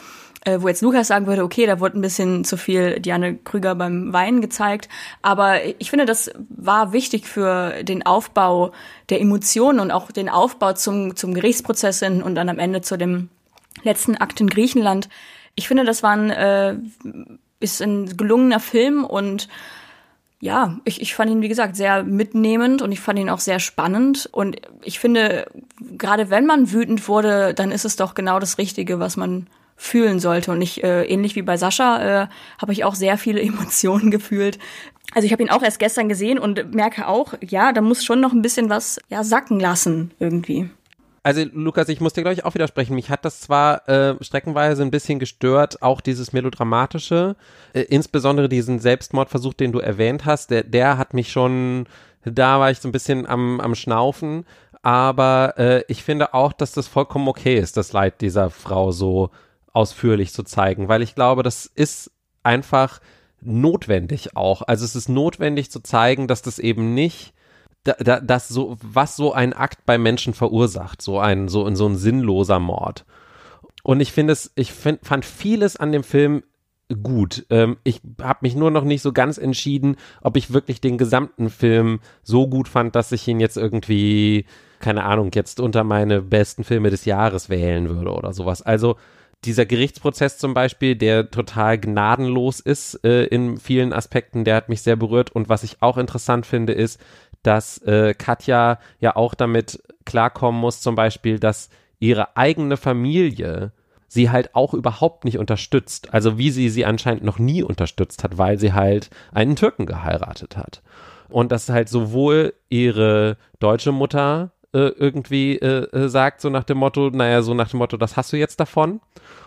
äh, wo jetzt Lukas sagen würde, okay, da wurde ein bisschen zu viel Diane Krüger beim Weinen gezeigt. Aber ich finde, das war wichtig für den Aufbau der Emotionen und auch den Aufbau zum, zum Gerichtsprozess hin und dann am Ende zu dem letzten Akt in Griechenland. Ich finde, das war ein, äh, ist ein gelungener Film und ja, ich, ich fand ihn, wie gesagt, sehr mitnehmend und ich fand ihn auch sehr spannend. Und ich finde, gerade wenn man wütend wurde, dann ist es doch genau das Richtige, was man fühlen sollte. Und ich, äh, ähnlich wie bei Sascha, äh, habe ich auch sehr viele Emotionen gefühlt. Also ich habe ihn auch erst gestern gesehen und merke auch, ja, da muss schon noch ein bisschen was ja sacken lassen irgendwie. Also Lukas, ich muss dir glaube ich auch widersprechen. Mich hat das zwar äh, streckenweise ein bisschen gestört, auch dieses melodramatische, äh, insbesondere diesen Selbstmordversuch, den du erwähnt hast, der, der hat mich schon, da war ich so ein bisschen am, am Schnaufen. Aber äh, ich finde auch, dass das vollkommen okay ist, das Leid dieser Frau so ausführlich zu zeigen, weil ich glaube, das ist einfach notwendig auch. Also es ist notwendig zu zeigen, dass das eben nicht da, da, das so, was so ein Akt bei Menschen verursacht, so ein, so, so ein sinnloser Mord. Und ich finde es, ich find, fand vieles an dem Film gut. Ähm, ich habe mich nur noch nicht so ganz entschieden, ob ich wirklich den gesamten Film so gut fand, dass ich ihn jetzt irgendwie, keine Ahnung, jetzt unter meine besten Filme des Jahres wählen würde oder sowas. Also dieser Gerichtsprozess zum Beispiel, der total gnadenlos ist äh, in vielen Aspekten, der hat mich sehr berührt. Und was ich auch interessant finde, ist, dass äh, Katja ja auch damit klarkommen muss, zum Beispiel, dass ihre eigene Familie sie halt auch überhaupt nicht unterstützt. Also wie sie sie anscheinend noch nie unterstützt hat, weil sie halt einen Türken geheiratet hat. Und dass halt sowohl ihre deutsche Mutter äh, irgendwie äh, äh, sagt, so nach dem Motto, naja, so nach dem Motto, das hast du jetzt davon.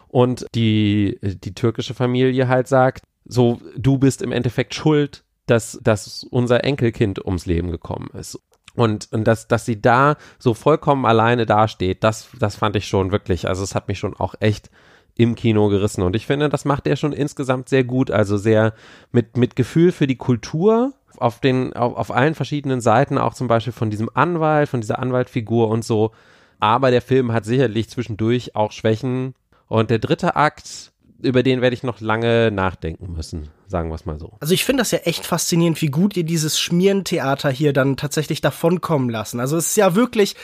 Und die, die türkische Familie halt sagt, so, du bist im Endeffekt schuld, dass, dass unser Enkelkind ums Leben gekommen ist. Und, und dass, dass sie da so vollkommen alleine dasteht, das, das fand ich schon wirklich, also es hat mich schon auch echt im Kino gerissen. Und ich finde, das macht er schon insgesamt sehr gut, also sehr mit, mit Gefühl für die Kultur auf den, auf, auf allen verschiedenen Seiten, auch zum Beispiel von diesem Anwalt, von dieser Anwaltfigur und so. Aber der Film hat sicherlich zwischendurch auch Schwächen. Und der dritte Akt, über den werde ich noch lange nachdenken müssen, sagen wir es mal so. Also ich finde das ja echt faszinierend, wie gut ihr dieses Schmierentheater hier dann tatsächlich davonkommen lassen. Also es ist ja wirklich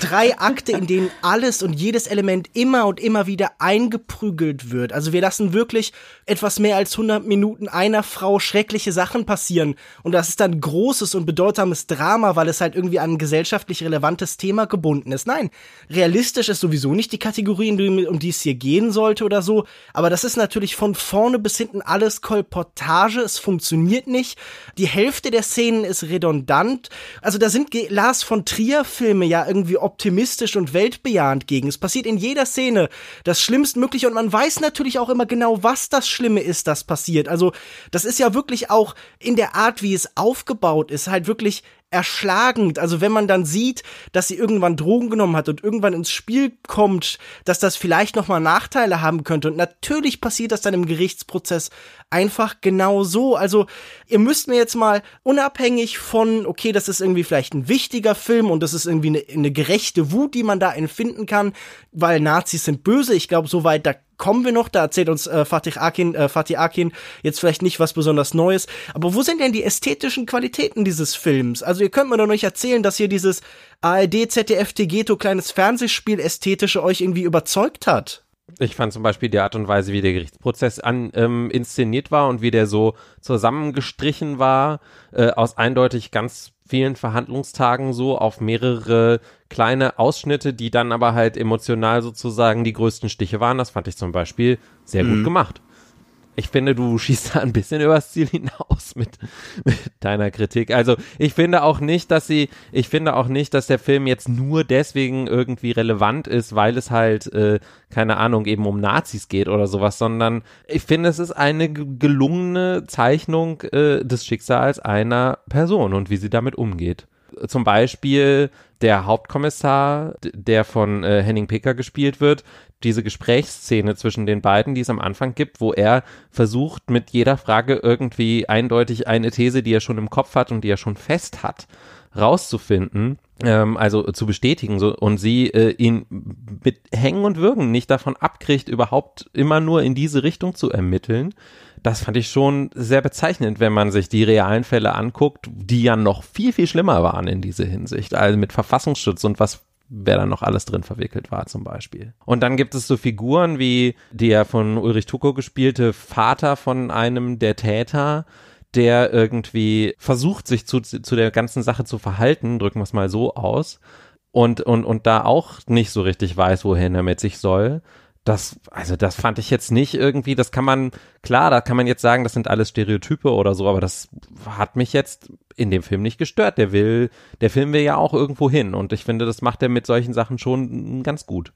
drei Akte, in denen alles und jedes Element immer und immer wieder eingeprügelt wird. Also wir lassen wirklich etwas mehr als 100 Minuten einer Frau schreckliche Sachen passieren. Und das ist dann großes und bedeutsames Drama, weil es halt irgendwie an ein gesellschaftlich relevantes Thema gebunden ist. Nein, realistisch ist sowieso nicht die Kategorie, um die es hier gehen sollte oder so. Aber das ist natürlich von vorne bis hinten alles Kolportage. Es funktioniert nicht. Die Hälfte der Szenen ist redundant. Also da sind Lars von Trier Filme ja irgendwie irgendwie optimistisch und weltbejahend gegen. Es passiert in jeder Szene das Schlimmstmögliche und man weiß natürlich auch immer genau, was das Schlimme ist, das passiert. Also das ist ja wirklich auch in der Art, wie es aufgebaut ist, halt wirklich erschlagend. Also wenn man dann sieht, dass sie irgendwann Drogen genommen hat und irgendwann ins Spiel kommt, dass das vielleicht nochmal Nachteile haben könnte. Und natürlich passiert das dann im Gerichtsprozess einfach genau so. Also ihr müsst mir jetzt mal unabhängig von, okay, das ist irgendwie vielleicht ein wichtiger Film und das ist irgendwie eine, eine gerechte Wut, die man da empfinden kann, weil Nazis sind böse. Ich glaube, soweit da kommen wir noch, da erzählt uns äh, Fatih Akin, äh, Fatih Akin jetzt vielleicht nicht was besonders Neues, aber wo sind denn die ästhetischen Qualitäten dieses Films? Also ihr könnt mir doch nicht erzählen, dass hier dieses ARD, ZDF, Tegeto kleines Fernsehspiel ästhetische euch irgendwie überzeugt hat. Ich fand zum Beispiel die Art und Weise, wie der Gerichtsprozess an, ähm, inszeniert war und wie der so zusammengestrichen war, äh, aus eindeutig ganz vielen Verhandlungstagen so auf mehrere kleine Ausschnitte, die dann aber halt emotional sozusagen die größten Stiche waren. Das fand ich zum Beispiel sehr mhm. gut gemacht ich finde, du schießt da ein bisschen übers Ziel hinaus mit, mit, deiner Kritik. Also ich finde auch nicht, dass sie, ich finde auch nicht, dass der Film jetzt nur deswegen irgendwie relevant ist, weil es halt, äh, keine Ahnung, eben um Nazis geht oder sowas, sondern ich finde, es ist eine gelungene Zeichnung äh, des Schicksals einer Person und wie sie damit umgeht. Zum Beispiel der Hauptkommissar, der von äh, Henning Picker gespielt wird, diese Gesprächsszene zwischen den beiden, die es am Anfang gibt, wo er versucht, mit jeder Frage irgendwie eindeutig eine These, die er schon im Kopf hat und die er schon fest hat, rauszufinden, ähm, also zu bestätigen so, und sie äh, ihn mit Hängen und Würgen nicht davon abkriegt, überhaupt immer nur in diese Richtung zu ermitteln. Das fand ich schon sehr bezeichnend, wenn man sich die realen Fälle anguckt, die ja noch viel, viel schlimmer waren in dieser Hinsicht. Also mit Verfassungsschutz und was wer da noch alles drin verwickelt war zum Beispiel. Und dann gibt es so Figuren wie der von Ulrich Tuko gespielte Vater von einem der Täter, der irgendwie versucht, sich zu, zu der ganzen Sache zu verhalten, drücken wir es mal so aus, und, und, und da auch nicht so richtig weiß, wohin er mit sich soll. Das, also das fand ich jetzt nicht irgendwie, das kann man, klar, da kann man jetzt sagen, das sind alles Stereotype oder so, aber das hat mich jetzt in dem Film nicht gestört. Der will, der Film will ja auch irgendwo hin und ich finde, das macht er mit solchen Sachen schon ganz gut.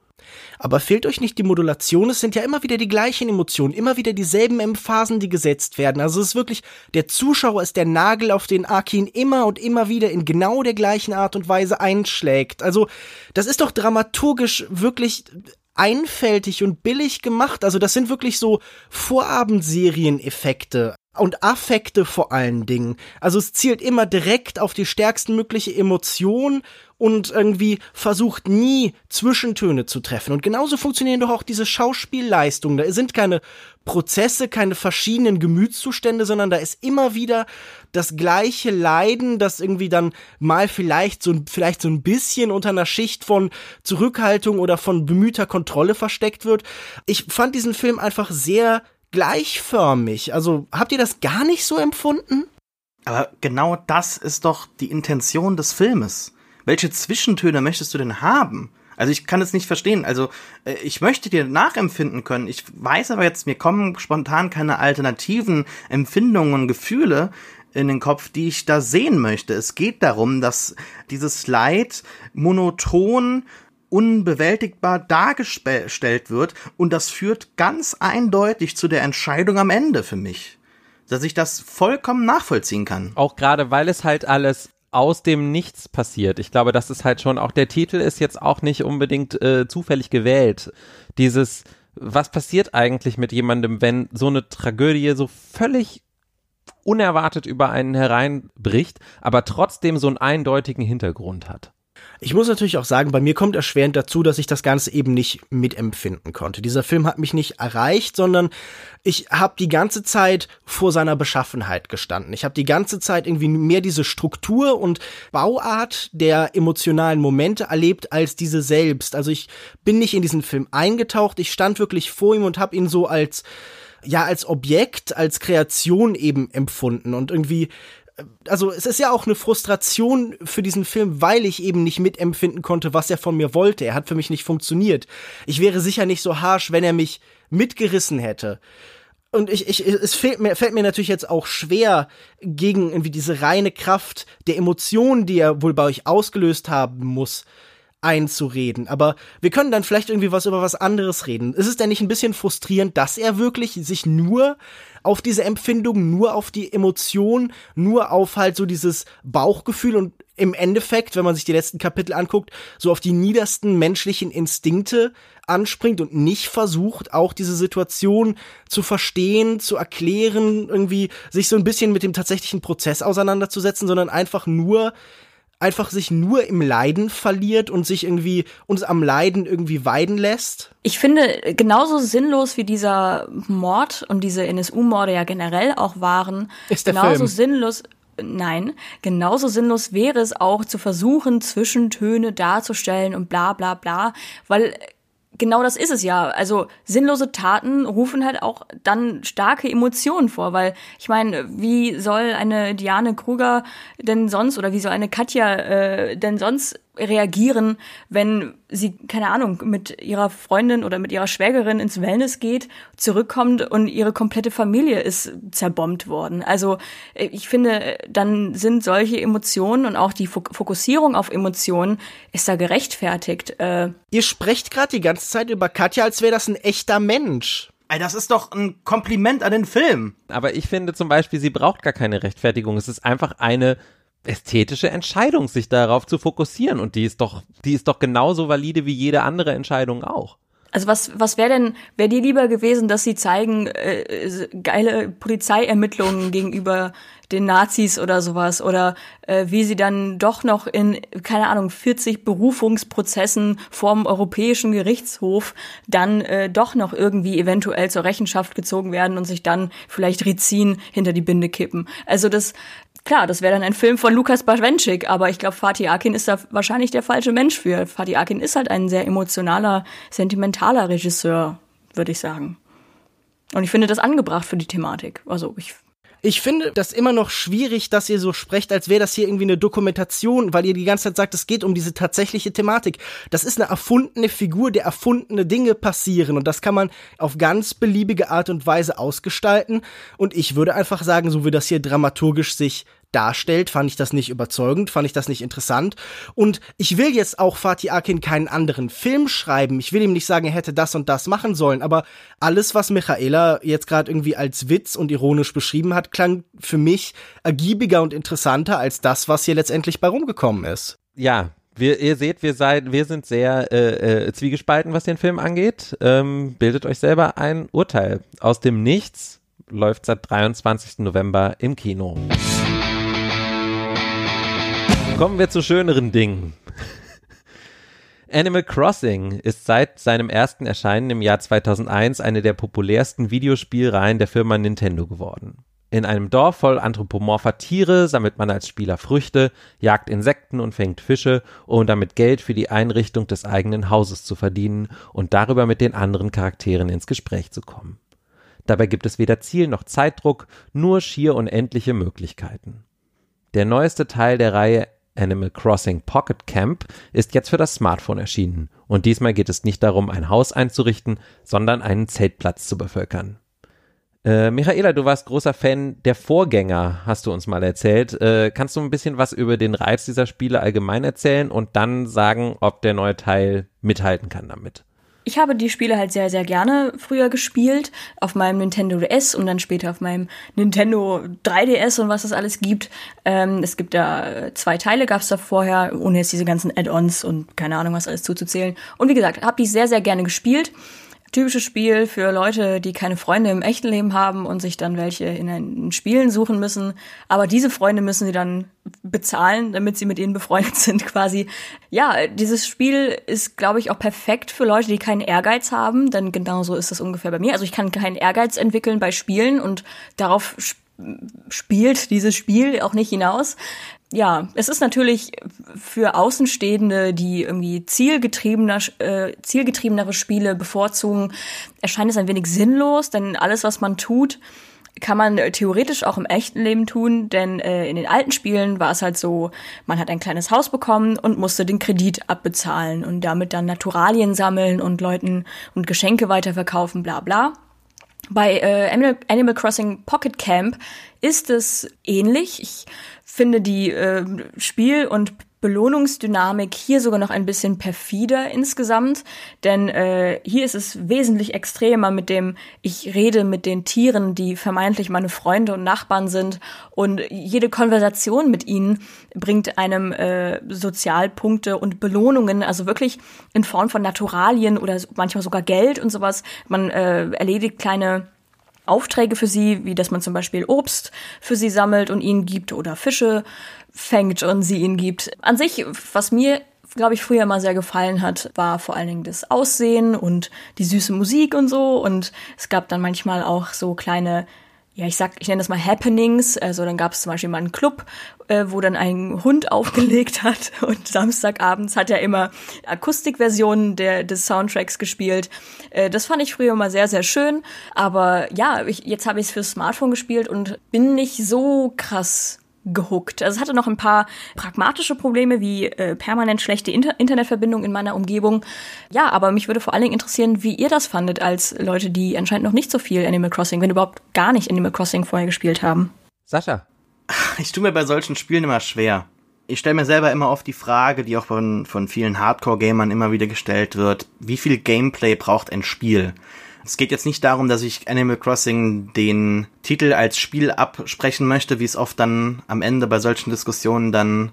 Aber fehlt euch nicht die Modulation? Es sind ja immer wieder die gleichen Emotionen, immer wieder dieselben Emphasen, die gesetzt werden. Also es ist wirklich, der Zuschauer ist der Nagel, auf den Akin immer und immer wieder in genau der gleichen Art und Weise einschlägt. Also das ist doch dramaturgisch wirklich einfältig und billig gemacht. Also das sind wirklich so Vorabendserieneffekte und Affekte vor allen Dingen. Also es zielt immer direkt auf die stärksten mögliche Emotion und irgendwie versucht nie Zwischentöne zu treffen. Und genauso funktionieren doch auch diese Schauspielleistungen. Da sind keine Prozesse, keine verschiedenen Gemütszustände, sondern da ist immer wieder das gleiche Leiden, das irgendwie dann mal vielleicht so, vielleicht so ein bisschen unter einer Schicht von Zurückhaltung oder von bemühter Kontrolle versteckt wird. Ich fand diesen Film einfach sehr gleichförmig. Also habt ihr das gar nicht so empfunden? Aber genau das ist doch die Intention des Filmes. Welche Zwischentöne möchtest du denn haben? Also ich kann es nicht verstehen. Also äh, ich möchte dir nachempfinden können. Ich weiß aber jetzt, mir kommen spontan keine alternativen Empfindungen Gefühle in den Kopf, die ich da sehen möchte. Es geht darum, dass dieses Leid monoton unbewältigbar dargestellt wird und das führt ganz eindeutig zu der Entscheidung am Ende für mich. Dass ich das vollkommen nachvollziehen kann. Auch gerade, weil es halt alles aus dem Nichts passiert. Ich glaube, das ist halt schon auch der Titel ist jetzt auch nicht unbedingt äh, zufällig gewählt. Dieses, was passiert eigentlich mit jemandem, wenn so eine Tragödie so völlig unerwartet über einen hereinbricht, aber trotzdem so einen eindeutigen Hintergrund hat. Ich muss natürlich auch sagen, bei mir kommt erschwerend dazu, dass ich das Ganze eben nicht mitempfinden konnte. Dieser Film hat mich nicht erreicht, sondern ich habe die ganze Zeit vor seiner Beschaffenheit gestanden. Ich habe die ganze Zeit irgendwie mehr diese Struktur und Bauart der emotionalen Momente erlebt als diese selbst. Also ich bin nicht in diesen Film eingetaucht, ich stand wirklich vor ihm und habe ihn so als ja als Objekt, als Kreation eben empfunden und irgendwie also es ist ja auch eine Frustration für diesen Film, weil ich eben nicht mitempfinden konnte, was er von mir wollte. Er hat für mich nicht funktioniert. Ich wäre sicher nicht so harsh, wenn er mich mitgerissen hätte. Und ich, ich, es fällt mir, fällt mir natürlich jetzt auch schwer, gegen irgendwie diese reine Kraft der Emotionen, die er wohl bei euch ausgelöst haben muss, einzureden. Aber wir können dann vielleicht irgendwie was über was anderes reden. Ist es denn nicht ein bisschen frustrierend, dass er wirklich sich nur auf diese Empfindung, nur auf die Emotion, nur auf halt so dieses Bauchgefühl und im Endeffekt, wenn man sich die letzten Kapitel anguckt, so auf die niedersten menschlichen Instinkte anspringt und nicht versucht, auch diese Situation zu verstehen, zu erklären, irgendwie sich so ein bisschen mit dem tatsächlichen Prozess auseinanderzusetzen, sondern einfach nur einfach sich nur im Leiden verliert und sich irgendwie uns am Leiden irgendwie weiden lässt? Ich finde, genauso sinnlos wie dieser Mord und diese NSU-Morde ja generell auch waren, ist der genauso Film. sinnlos Nein, genauso sinnlos wäre es auch zu versuchen, Zwischentöne darzustellen und bla bla bla, weil genau das ist es ja. Also sinnlose Taten rufen halt auch dann starke Emotionen vor, weil ich meine, wie soll eine Diane Kruger denn sonst oder wie soll eine Katja äh, denn sonst reagieren, wenn sie, keine Ahnung, mit ihrer Freundin oder mit ihrer Schwägerin ins Wellness geht, zurückkommt und ihre komplette Familie ist zerbombt worden. Also äh, ich finde, dann sind solche Emotionen und auch die Fokussierung auf Emotionen ist da gerechtfertigt. Äh Ihr sprecht gerade die ganze Zeit über Katja, als wäre das ein echter Mensch. Ey, das ist doch ein Kompliment an den Film. Aber ich finde zum Beispiel, sie braucht gar keine Rechtfertigung. Es ist einfach eine ästhetische Entscheidung, sich darauf zu fokussieren. Und die ist doch, die ist doch genauso valide wie jede andere Entscheidung auch. Also was, was wäre denn, wäre dir lieber gewesen, dass sie zeigen äh, geile Polizeiermittlungen gegenüber den Nazis oder sowas oder äh, wie sie dann doch noch in, keine Ahnung, 40 Berufungsprozessen vorm Europäischen Gerichtshof dann äh, doch noch irgendwie eventuell zur Rechenschaft gezogen werden und sich dann vielleicht Rizin hinter die Binde kippen. Also das, Klar, das wäre dann ein Film von Lukas Bawenschik, aber ich glaube, Fatih Akin ist da wahrscheinlich der falsche Mensch für. Fatih Akin ist halt ein sehr emotionaler, sentimentaler Regisseur, würde ich sagen. Und ich finde das angebracht für die Thematik. Also ich ich finde das immer noch schwierig, dass ihr so sprecht, als wäre das hier irgendwie eine Dokumentation, weil ihr die ganze Zeit sagt, es geht um diese tatsächliche Thematik. Das ist eine erfundene Figur, der erfundene Dinge passieren und das kann man auf ganz beliebige Art und Weise ausgestalten. Und ich würde einfach sagen, so wie das hier dramaturgisch sich darstellt, fand ich das nicht überzeugend, fand ich das nicht interessant. Und ich will jetzt auch Fatih Akin keinen anderen Film schreiben. Ich will ihm nicht sagen, er hätte das und das machen sollen. Aber alles, was Michaela jetzt gerade irgendwie als Witz und ironisch beschrieben hat, klang für mich ergiebiger und interessanter als das, was hier letztendlich bei rumgekommen ist. Ja, wir, ihr seht, wir, seid, wir sind sehr äh, äh, zwiegespalten, was den Film angeht. Ähm, bildet euch selber ein Urteil. Aus dem Nichts läuft seit 23. November im Kino. Kommen wir zu schöneren Dingen. Animal Crossing ist seit seinem ersten Erscheinen im Jahr 2001 eine der populärsten Videospielreihen der Firma Nintendo geworden. In einem Dorf voll anthropomorpher Tiere sammelt man als Spieler Früchte, jagt Insekten und fängt Fische, um damit Geld für die Einrichtung des eigenen Hauses zu verdienen und darüber mit den anderen Charakteren ins Gespräch zu kommen. Dabei gibt es weder Ziel noch Zeitdruck, nur schier unendliche Möglichkeiten. Der neueste Teil der Reihe Animal Crossing Pocket Camp ist jetzt für das Smartphone erschienen und diesmal geht es nicht darum, ein Haus einzurichten, sondern einen Zeltplatz zu bevölkern. Äh, Michaela, du warst großer Fan der Vorgänger, hast du uns mal erzählt. Äh, kannst du ein bisschen was über den Reiz dieser Spiele allgemein erzählen und dann sagen, ob der neue Teil mithalten kann damit? Ich habe die Spiele halt sehr, sehr gerne früher gespielt. Auf meinem Nintendo DS und dann später auf meinem Nintendo 3DS und was es alles gibt. Ähm, es gibt da zwei Teile, gab es da vorher, ohne jetzt diese ganzen Add-ons und keine Ahnung, was alles zuzuzählen. Und wie gesagt, habe die sehr, sehr gerne gespielt typisches Spiel für Leute, die keine Freunde im echten Leben haben und sich dann welche in den Spielen suchen müssen. Aber diese Freunde müssen sie dann bezahlen, damit sie mit ihnen befreundet sind quasi. Ja, dieses Spiel ist, glaube ich, auch perfekt für Leute, die keinen Ehrgeiz haben, denn genauso ist das ungefähr bei mir. Also ich kann keinen Ehrgeiz entwickeln bei Spielen und darauf spielt dieses Spiel auch nicht hinaus ja, es ist natürlich für Außenstehende, die irgendwie zielgetriebener, äh, zielgetriebenere Spiele bevorzugen, erscheint es ein wenig sinnlos, denn alles, was man tut, kann man theoretisch auch im echten Leben tun, denn äh, in den alten Spielen war es halt so, man hat ein kleines Haus bekommen und musste den Kredit abbezahlen und damit dann Naturalien sammeln und Leuten und Geschenke weiterverkaufen, bla bla. Bei äh, Animal Crossing Pocket Camp ist es ähnlich. Ich finde die äh, Spiel- und Belohnungsdynamik hier sogar noch ein bisschen perfider insgesamt, denn äh, hier ist es wesentlich extremer mit dem, ich rede mit den Tieren, die vermeintlich meine Freunde und Nachbarn sind. Und jede Konversation mit ihnen bringt einem äh, Sozialpunkte und Belohnungen, also wirklich in Form von Naturalien oder manchmal sogar Geld und sowas. Man äh, erledigt kleine Aufträge für sie, wie dass man zum Beispiel Obst für sie sammelt und ihnen gibt oder Fische fängt und sie ihnen gibt. An sich, was mir glaube ich, früher immer sehr gefallen hat, war vor allen Dingen das Aussehen und die süße Musik und so. Und es gab dann manchmal auch so kleine ja, ich sag, ich nenne das mal Happenings. Also dann gab es zum Beispiel mal einen Club, äh, wo dann ein Hund aufgelegt hat und Samstagabends hat er immer Akustikversionen der, des Soundtracks gespielt. Äh, das fand ich früher immer sehr, sehr schön. Aber ja, ich, jetzt habe ich es fürs Smartphone gespielt und bin nicht so krass gehuckt. Also es hatte noch ein paar pragmatische Probleme wie äh, permanent schlechte Inter Internetverbindung in meiner Umgebung. Ja, aber mich würde vor allen Dingen interessieren, wie ihr das fandet als Leute, die anscheinend noch nicht so viel Animal Crossing, wenn überhaupt gar nicht Animal Crossing vorher gespielt haben. Sascha. Ich tue mir bei solchen Spielen immer schwer. Ich stelle mir selber immer oft die Frage, die auch von, von vielen Hardcore-Gamern immer wieder gestellt wird, wie viel Gameplay braucht ein Spiel? Es geht jetzt nicht darum, dass ich Animal Crossing den Titel als Spiel absprechen möchte, wie es oft dann am Ende bei solchen Diskussionen dann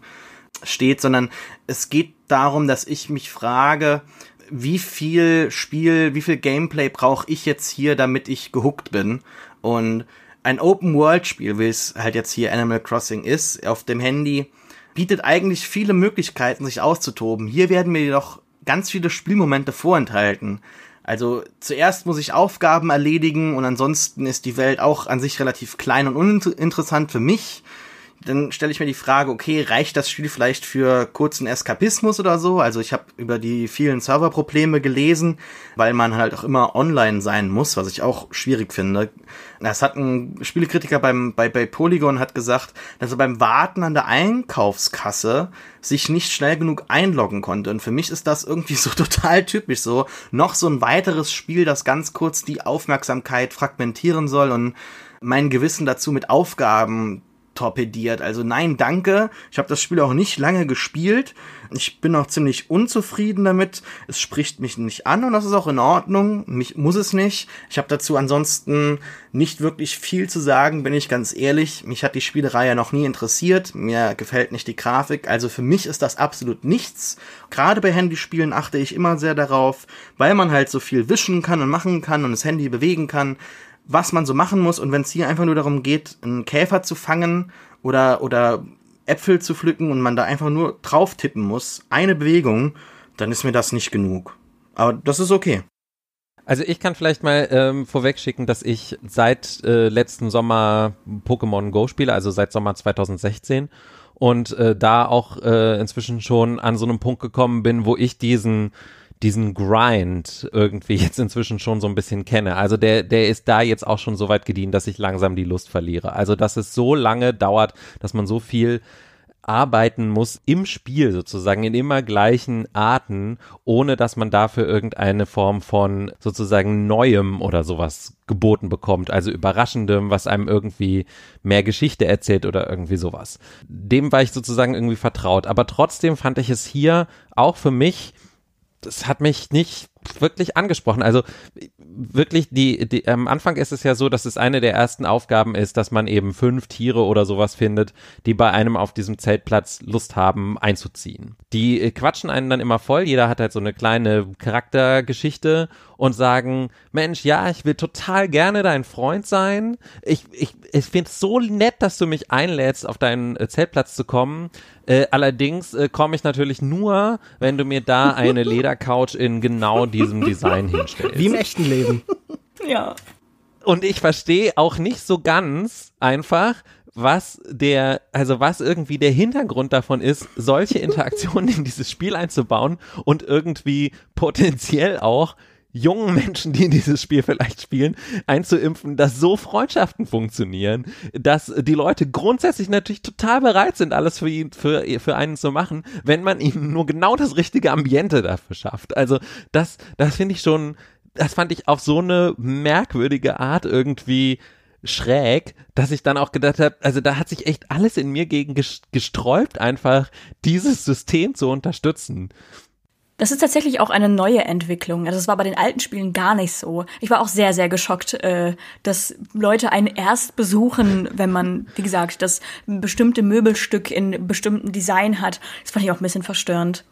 steht, sondern es geht darum, dass ich mich frage, wie viel Spiel, wie viel Gameplay brauche ich jetzt hier, damit ich gehuckt bin? Und ein Open-World-Spiel, wie es halt jetzt hier Animal Crossing ist, auf dem Handy, bietet eigentlich viele Möglichkeiten, sich auszutoben. Hier werden mir jedoch ganz viele Spielmomente vorenthalten. Also zuerst muss ich Aufgaben erledigen und ansonsten ist die Welt auch an sich relativ klein und uninteressant für mich dann stelle ich mir die Frage, okay, reicht das Spiel vielleicht für kurzen Eskapismus oder so? Also ich habe über die vielen Serverprobleme gelesen, weil man halt auch immer online sein muss, was ich auch schwierig finde. Das hat ein Spielekritiker beim, bei, bei Polygon hat gesagt, dass er beim Warten an der Einkaufskasse sich nicht schnell genug einloggen konnte. Und für mich ist das irgendwie so total typisch so. Noch so ein weiteres Spiel, das ganz kurz die Aufmerksamkeit fragmentieren soll und mein Gewissen dazu mit Aufgaben torpediert. Also nein, danke. Ich habe das Spiel auch nicht lange gespielt. Ich bin auch ziemlich unzufrieden damit. Es spricht mich nicht an und das ist auch in Ordnung. Mich muss es nicht. Ich habe dazu ansonsten nicht wirklich viel zu sagen, bin ich ganz ehrlich. Mich hat die Spielerei noch nie interessiert. Mir gefällt nicht die Grafik. Also für mich ist das absolut nichts. Gerade bei Handyspielen achte ich immer sehr darauf, weil man halt so viel wischen kann und machen kann und das Handy bewegen kann was man so machen muss. Und wenn es hier einfach nur darum geht, einen Käfer zu fangen oder, oder Äpfel zu pflücken und man da einfach nur drauf tippen muss, eine Bewegung, dann ist mir das nicht genug. Aber das ist okay. Also ich kann vielleicht mal ähm, vorwegschicken, dass ich seit äh, letzten Sommer Pokémon Go spiele, also seit Sommer 2016 und äh, da auch äh, inzwischen schon an so einem Punkt gekommen bin, wo ich diesen diesen Grind irgendwie jetzt inzwischen schon so ein bisschen kenne. Also der, der ist da jetzt auch schon so weit gedient, dass ich langsam die Lust verliere. Also dass es so lange dauert, dass man so viel arbeiten muss im Spiel sozusagen in immer gleichen Arten, ohne dass man dafür irgendeine Form von sozusagen Neuem oder sowas geboten bekommt, also Überraschendem, was einem irgendwie mehr Geschichte erzählt oder irgendwie sowas. Dem war ich sozusagen irgendwie vertraut, aber trotzdem fand ich es hier auch für mich das hat mich nicht wirklich angesprochen. Also wirklich die, die am Anfang ist es ja so, dass es eine der ersten Aufgaben ist, dass man eben fünf Tiere oder sowas findet, die bei einem auf diesem Zeltplatz Lust haben einzuziehen. Die äh, quatschen einen dann immer voll, jeder hat halt so eine kleine Charaktergeschichte und sagen, Mensch, ja, ich will total gerne dein Freund sein. Ich, ich, ich finde es so nett, dass du mich einlädst, auf deinen äh, Zeltplatz zu kommen. Äh, allerdings äh, komme ich natürlich nur, wenn du mir da eine Ledercouch in genau diesem Design hinstellst. Wie im echten Leben. Ja. Und ich verstehe auch nicht so ganz einfach, was der, also was irgendwie der Hintergrund davon ist, solche Interaktionen in dieses Spiel einzubauen und irgendwie potenziell auch jungen Menschen, die dieses Spiel vielleicht spielen, einzuimpfen, dass so Freundschaften funktionieren, dass die Leute grundsätzlich natürlich total bereit sind, alles für, ihn, für, für einen zu machen, wenn man ihnen nur genau das richtige Ambiente dafür schafft. Also das, das finde ich schon, das fand ich auf so eine merkwürdige Art irgendwie schräg, dass ich dann auch gedacht habe, also da hat sich echt alles in mir gegen gesträubt, einfach dieses System zu unterstützen. Das ist tatsächlich auch eine neue Entwicklung. Also das war bei den alten Spielen gar nicht so. Ich war auch sehr, sehr geschockt, äh, dass Leute einen erst besuchen, wenn man, wie gesagt, das bestimmte Möbelstück in bestimmten Design hat. Das fand ich auch ein bisschen verstörend.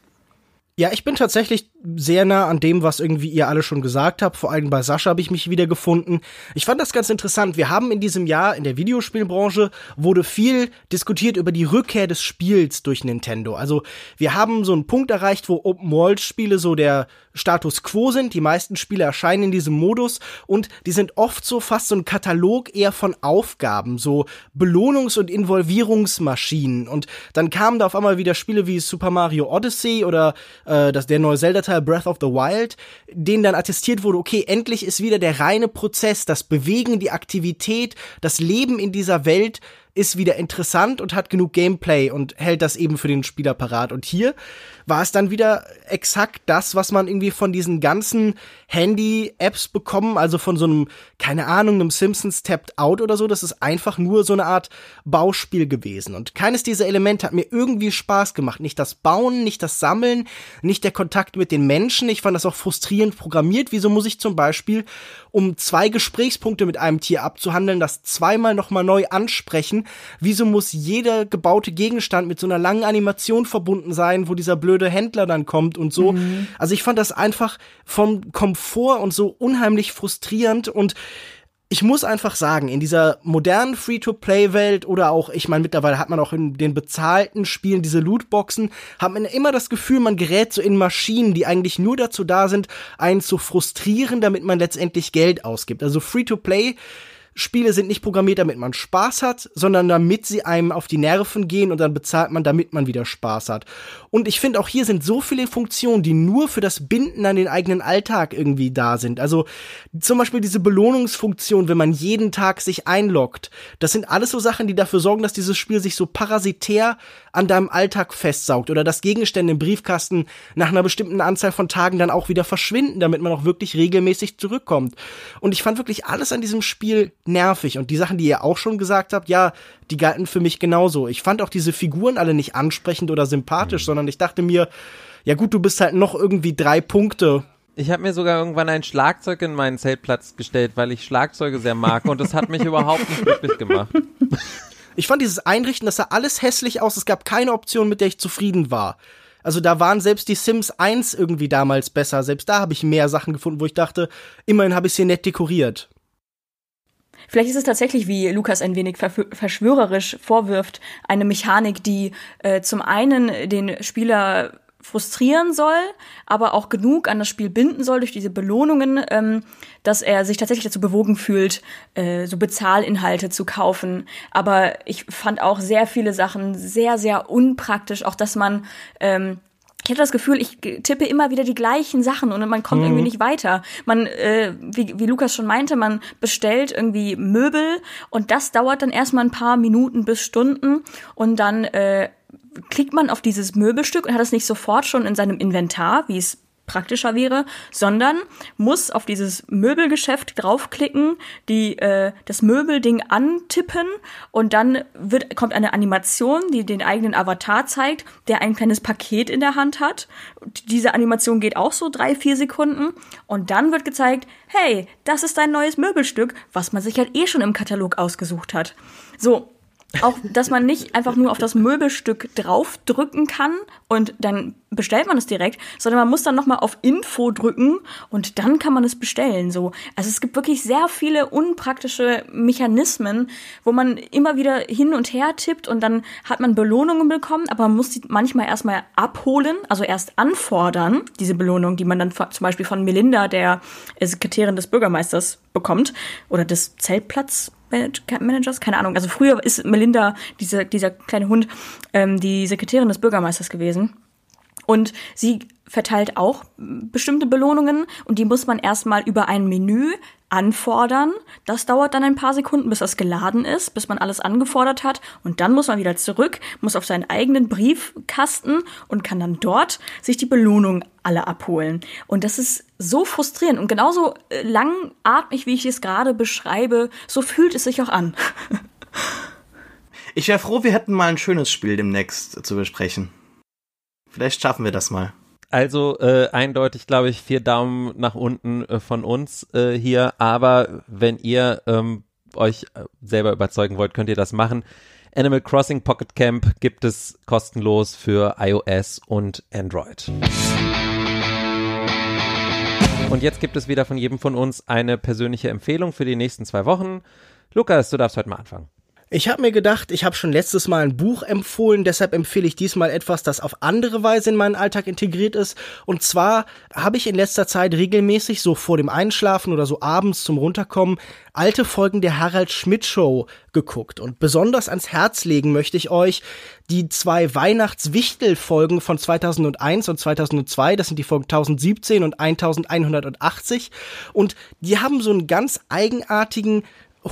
Ja, ich bin tatsächlich sehr nah an dem, was irgendwie ihr alle schon gesagt habt. Vor allem bei Sascha habe ich mich wieder gefunden. Ich fand das ganz interessant. Wir haben in diesem Jahr in der Videospielbranche wurde viel diskutiert über die Rückkehr des Spiels durch Nintendo. Also wir haben so einen Punkt erreicht, wo Open World Spiele so der Status quo sind. Die meisten Spiele erscheinen in diesem Modus und die sind oft so fast so ein Katalog eher von Aufgaben, so Belohnungs- und Involvierungsmaschinen. Und dann kamen da auf einmal wieder Spiele wie Super Mario Odyssey oder äh, das, der neue Zelda-Teil Breath of the Wild, denen dann attestiert wurde, okay, endlich ist wieder der reine Prozess, das Bewegen, die Aktivität, das Leben in dieser Welt ist wieder interessant und hat genug Gameplay und hält das eben für den Spieler parat. Und hier war es dann wieder exakt das, was man irgendwie von diesen ganzen Handy-Apps bekommen, also von so einem, keine Ahnung, einem Simpsons Tapped Out oder so. Das ist einfach nur so eine Art Bauspiel gewesen. Und keines dieser Elemente hat mir irgendwie Spaß gemacht. Nicht das Bauen, nicht das Sammeln, nicht der Kontakt mit den Menschen. Ich fand das auch frustrierend programmiert. Wieso muss ich zum Beispiel, um zwei Gesprächspunkte mit einem Tier abzuhandeln, das zweimal nochmal neu ansprechen? Wieso muss jeder gebaute Gegenstand mit so einer langen Animation verbunden sein, wo dieser blöde Händler dann kommt und so? Mhm. Also ich fand das einfach vom Komfort und so unheimlich frustrierend und ich muss einfach sagen, in dieser modernen Free-to-Play-Welt oder auch, ich meine, mittlerweile hat man auch in den bezahlten Spielen diese Lootboxen, hat man immer das Gefühl, man gerät so in Maschinen, die eigentlich nur dazu da sind, einen zu frustrieren, damit man letztendlich Geld ausgibt. Also Free-to-Play Spiele sind nicht programmiert, damit man Spaß hat, sondern damit sie einem auf die Nerven gehen und dann bezahlt man, damit man wieder Spaß hat. Und ich finde auch hier sind so viele Funktionen, die nur für das Binden an den eigenen Alltag irgendwie da sind. Also zum Beispiel diese Belohnungsfunktion, wenn man jeden Tag sich einloggt. Das sind alles so Sachen, die dafür sorgen, dass dieses Spiel sich so parasitär an deinem Alltag festsaugt oder dass Gegenstände im Briefkasten nach einer bestimmten Anzahl von Tagen dann auch wieder verschwinden, damit man auch wirklich regelmäßig zurückkommt. Und ich fand wirklich alles an diesem Spiel nervig. Und die Sachen, die ihr auch schon gesagt habt, ja, die galten für mich genauso. Ich fand auch diese Figuren alle nicht ansprechend oder sympathisch, mhm. sondern ich dachte mir, ja gut, du bist halt noch irgendwie drei Punkte ich habe mir sogar irgendwann ein Schlagzeug in meinen Zeltplatz gestellt, weil ich Schlagzeuge sehr mag und das hat mich überhaupt nicht glücklich gemacht. Ich fand dieses Einrichten, das sah alles hässlich aus. Es gab keine Option, mit der ich zufrieden war. Also da waren selbst die Sims 1 irgendwie damals besser. Selbst da habe ich mehr Sachen gefunden, wo ich dachte, immerhin habe ich sie nett dekoriert. Vielleicht ist es tatsächlich, wie Lukas ein wenig verschwörerisch vorwirft, eine Mechanik, die äh, zum einen den Spieler frustrieren soll, aber auch genug an das Spiel binden soll durch diese Belohnungen, ähm, dass er sich tatsächlich dazu bewogen fühlt, äh, so Bezahlinhalte zu kaufen. Aber ich fand auch sehr viele Sachen sehr, sehr unpraktisch, auch dass man ähm, ich hatte das Gefühl, ich tippe immer wieder die gleichen Sachen und man kommt mhm. irgendwie nicht weiter. Man, äh, wie, wie Lukas schon meinte, man bestellt irgendwie Möbel und das dauert dann erstmal ein paar Minuten bis Stunden und dann äh, klickt man auf dieses Möbelstück und hat es nicht sofort schon in seinem Inventar, wie es praktischer wäre, sondern muss auf dieses Möbelgeschäft draufklicken, die äh, das Möbelding antippen und dann wird kommt eine Animation, die den eigenen Avatar zeigt, der ein kleines Paket in der Hand hat. Diese Animation geht auch so drei vier Sekunden und dann wird gezeigt, hey, das ist dein neues Möbelstück, was man sich halt eh schon im Katalog ausgesucht hat. So auch, dass man nicht einfach nur auf das Möbelstück draufdrücken kann und dann bestellt man es direkt, sondern man muss dann nochmal auf Info drücken und dann kann man es bestellen. So. Also es gibt wirklich sehr viele unpraktische Mechanismen, wo man immer wieder hin und her tippt und dann hat man Belohnungen bekommen, aber man muss die manchmal erstmal abholen, also erst anfordern, diese Belohnung, die man dann zum Beispiel von Melinda, der Sekretärin des Bürgermeisters, bekommt oder des Zeltplatz Managers, keine Ahnung. Also früher ist Melinda, diese, dieser kleine Hund, ähm, die Sekretärin des Bürgermeisters gewesen. Und sie verteilt auch bestimmte Belohnungen und die muss man erstmal über ein Menü anfordern. Das dauert dann ein paar Sekunden, bis das geladen ist, bis man alles angefordert hat. Und dann muss man wieder zurück, muss auf seinen eigenen Briefkasten und kann dann dort sich die Belohnung alle abholen. Und das ist so frustrierend und genauso äh, langatmig, wie ich es gerade beschreibe, so fühlt es sich auch an. ich wäre froh, wir hätten mal ein schönes Spiel demnächst zu besprechen. Vielleicht schaffen wir das mal. Also äh, eindeutig, glaube ich, vier Daumen nach unten äh, von uns äh, hier. Aber wenn ihr ähm, euch äh, selber überzeugen wollt, könnt ihr das machen. Animal Crossing Pocket Camp gibt es kostenlos für iOS und Android. Und jetzt gibt es wieder von jedem von uns eine persönliche Empfehlung für die nächsten zwei Wochen. Lukas, du darfst heute mal anfangen. Ich habe mir gedacht, ich habe schon letztes Mal ein Buch empfohlen, deshalb empfehle ich diesmal etwas, das auf andere Weise in meinen Alltag integriert ist. Und zwar habe ich in letzter Zeit regelmäßig so vor dem Einschlafen oder so abends zum Runterkommen alte Folgen der Harald Schmidt Show geguckt. Und besonders ans Herz legen möchte ich euch die zwei Weihnachtswichtel-Folgen von 2001 und 2002. Das sind die Folgen 1017 und 1180. Und die haben so einen ganz eigenartigen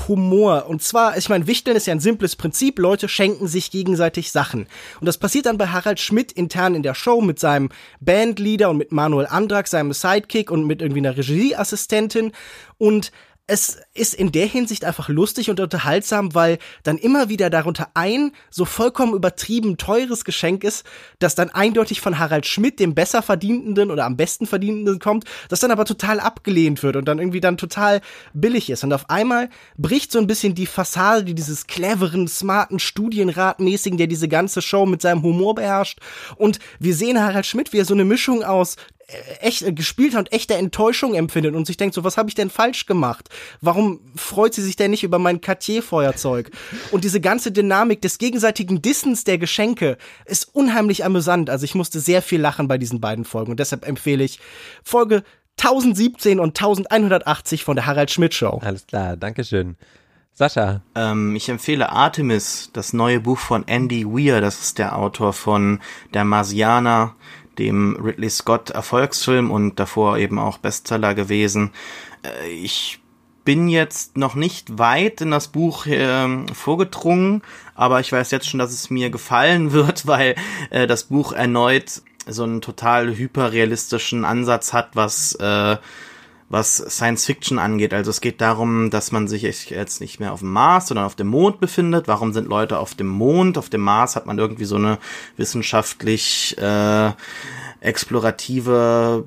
Humor. Und zwar, ich meine, Wichteln ist ja ein simples Prinzip. Leute schenken sich gegenseitig Sachen. Und das passiert dann bei Harald Schmidt intern in der Show mit seinem Bandleader und mit Manuel Andrak, seinem Sidekick und mit irgendwie einer Regieassistentin. Und es ist in der Hinsicht einfach lustig und unterhaltsam, weil dann immer wieder darunter ein so vollkommen übertrieben teures Geschenk ist, das dann eindeutig von Harald Schmidt, dem besser verdienenden oder am besten verdienenden kommt, das dann aber total abgelehnt wird und dann irgendwie dann total billig ist. Und auf einmal bricht so ein bisschen die Fassade dieses cleveren, smarten, Studienratmäßigen, der diese ganze Show mit seinem Humor beherrscht. Und wir sehen Harald Schmidt, wie er so eine Mischung aus echt äh, gespielt hat und echte Enttäuschung empfindet und sich denkt so, was habe ich denn falsch gemacht? Warum freut sie sich denn nicht über mein Cartier-Feuerzeug? Und diese ganze Dynamik des gegenseitigen Dissens der Geschenke ist unheimlich amüsant. Also ich musste sehr viel lachen bei diesen beiden Folgen und deshalb empfehle ich Folge 1017 und 1180 von der Harald Schmidt Show. Alles klar, Dankeschön. Sascha. Ähm, ich empfehle Artemis, das neue Buch von Andy Weir. Das ist der Autor von Der Marsianer, dem Ridley Scott Erfolgsfilm und davor eben auch Bestseller gewesen. Äh, ich bin jetzt noch nicht weit in das Buch äh, vorgedrungen, aber ich weiß jetzt schon, dass es mir gefallen wird, weil äh, das Buch erneut so einen total hyperrealistischen Ansatz hat, was äh, was Science Fiction angeht. Also es geht darum, dass man sich jetzt nicht mehr auf dem Mars, sondern auf dem Mond befindet. Warum sind Leute auf dem Mond? Auf dem Mars hat man irgendwie so eine wissenschaftlich äh, explorative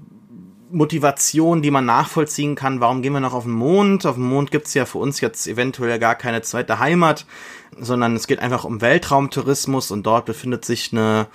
Motivation, die man nachvollziehen kann. Warum gehen wir noch auf den Mond? Auf dem Mond gibt's ja für uns jetzt eventuell gar keine zweite Heimat, sondern es geht einfach um Weltraumtourismus und dort befindet sich eine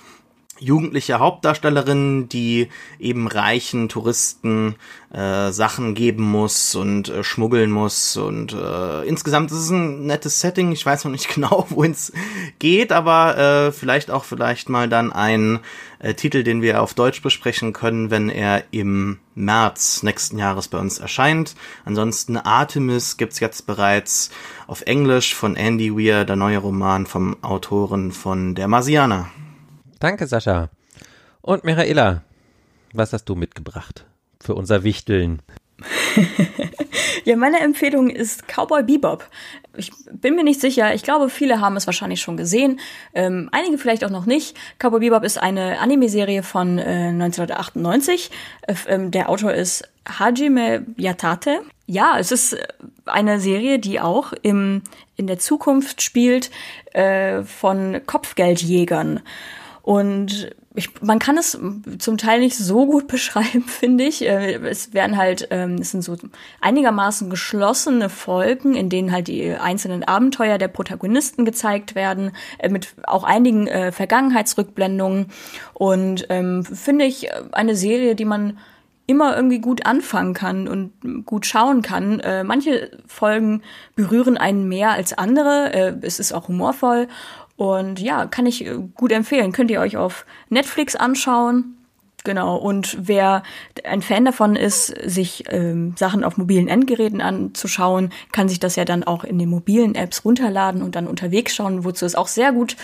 jugendliche Hauptdarstellerin, die eben reichen Touristen äh, Sachen geben muss und äh, schmuggeln muss und äh, insgesamt ist es ein nettes Setting. Ich weiß noch nicht genau, wohin es geht, aber äh, vielleicht auch vielleicht mal dann ein äh, Titel, den wir auf Deutsch besprechen können, wenn er im März nächsten Jahres bei uns erscheint. Ansonsten Artemis gibt's jetzt bereits auf Englisch von Andy Weir, der neue Roman vom Autoren von Der Marsianer. Danke, Sascha. Und Michaela, was hast du mitgebracht für unser Wichteln? ja, meine Empfehlung ist Cowboy Bebop. Ich bin mir nicht sicher. Ich glaube, viele haben es wahrscheinlich schon gesehen. Ähm, einige vielleicht auch noch nicht. Cowboy Bebop ist eine Anime-Serie von äh, 1998. Äh, ähm, der Autor ist Hajime Yatate. Ja, es ist eine Serie, die auch im, in der Zukunft spielt äh, von Kopfgeldjägern. Und ich, man kann es zum Teil nicht so gut beschreiben, finde ich. Äh, es werden halt, ähm, es sind so einigermaßen geschlossene Folgen, in denen halt die einzelnen Abenteuer der Protagonisten gezeigt werden, äh, mit auch einigen äh, Vergangenheitsrückblendungen. Und ähm, finde ich eine Serie, die man immer irgendwie gut anfangen kann und gut schauen kann. Manche Folgen berühren einen mehr als andere. Es ist auch humorvoll und ja, kann ich äh, gut empfehlen. Könnt ihr euch auf Netflix anschauen. Genau, und wer ein Fan davon ist, sich ähm, Sachen auf mobilen Endgeräten anzuschauen, kann sich das ja dann auch in den mobilen Apps runterladen und dann unterwegs schauen, wozu es auch sehr gut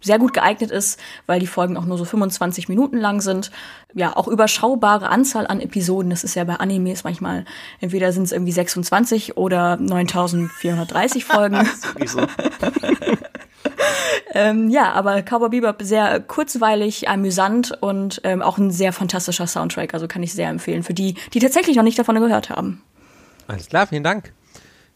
sehr gut geeignet ist, weil die Folgen auch nur so 25 Minuten lang sind. Ja, auch überschaubare Anzahl an Episoden. Das ist ja bei Animes manchmal, entweder sind es irgendwie 26 oder 9430 Folgen. ähm, ja, aber Cowboy Bebop sehr kurzweilig, amüsant und ähm, auch ein sehr fantastischer Soundtrack. Also kann ich sehr empfehlen für die, die tatsächlich noch nicht davon gehört haben. Alles klar, vielen Dank.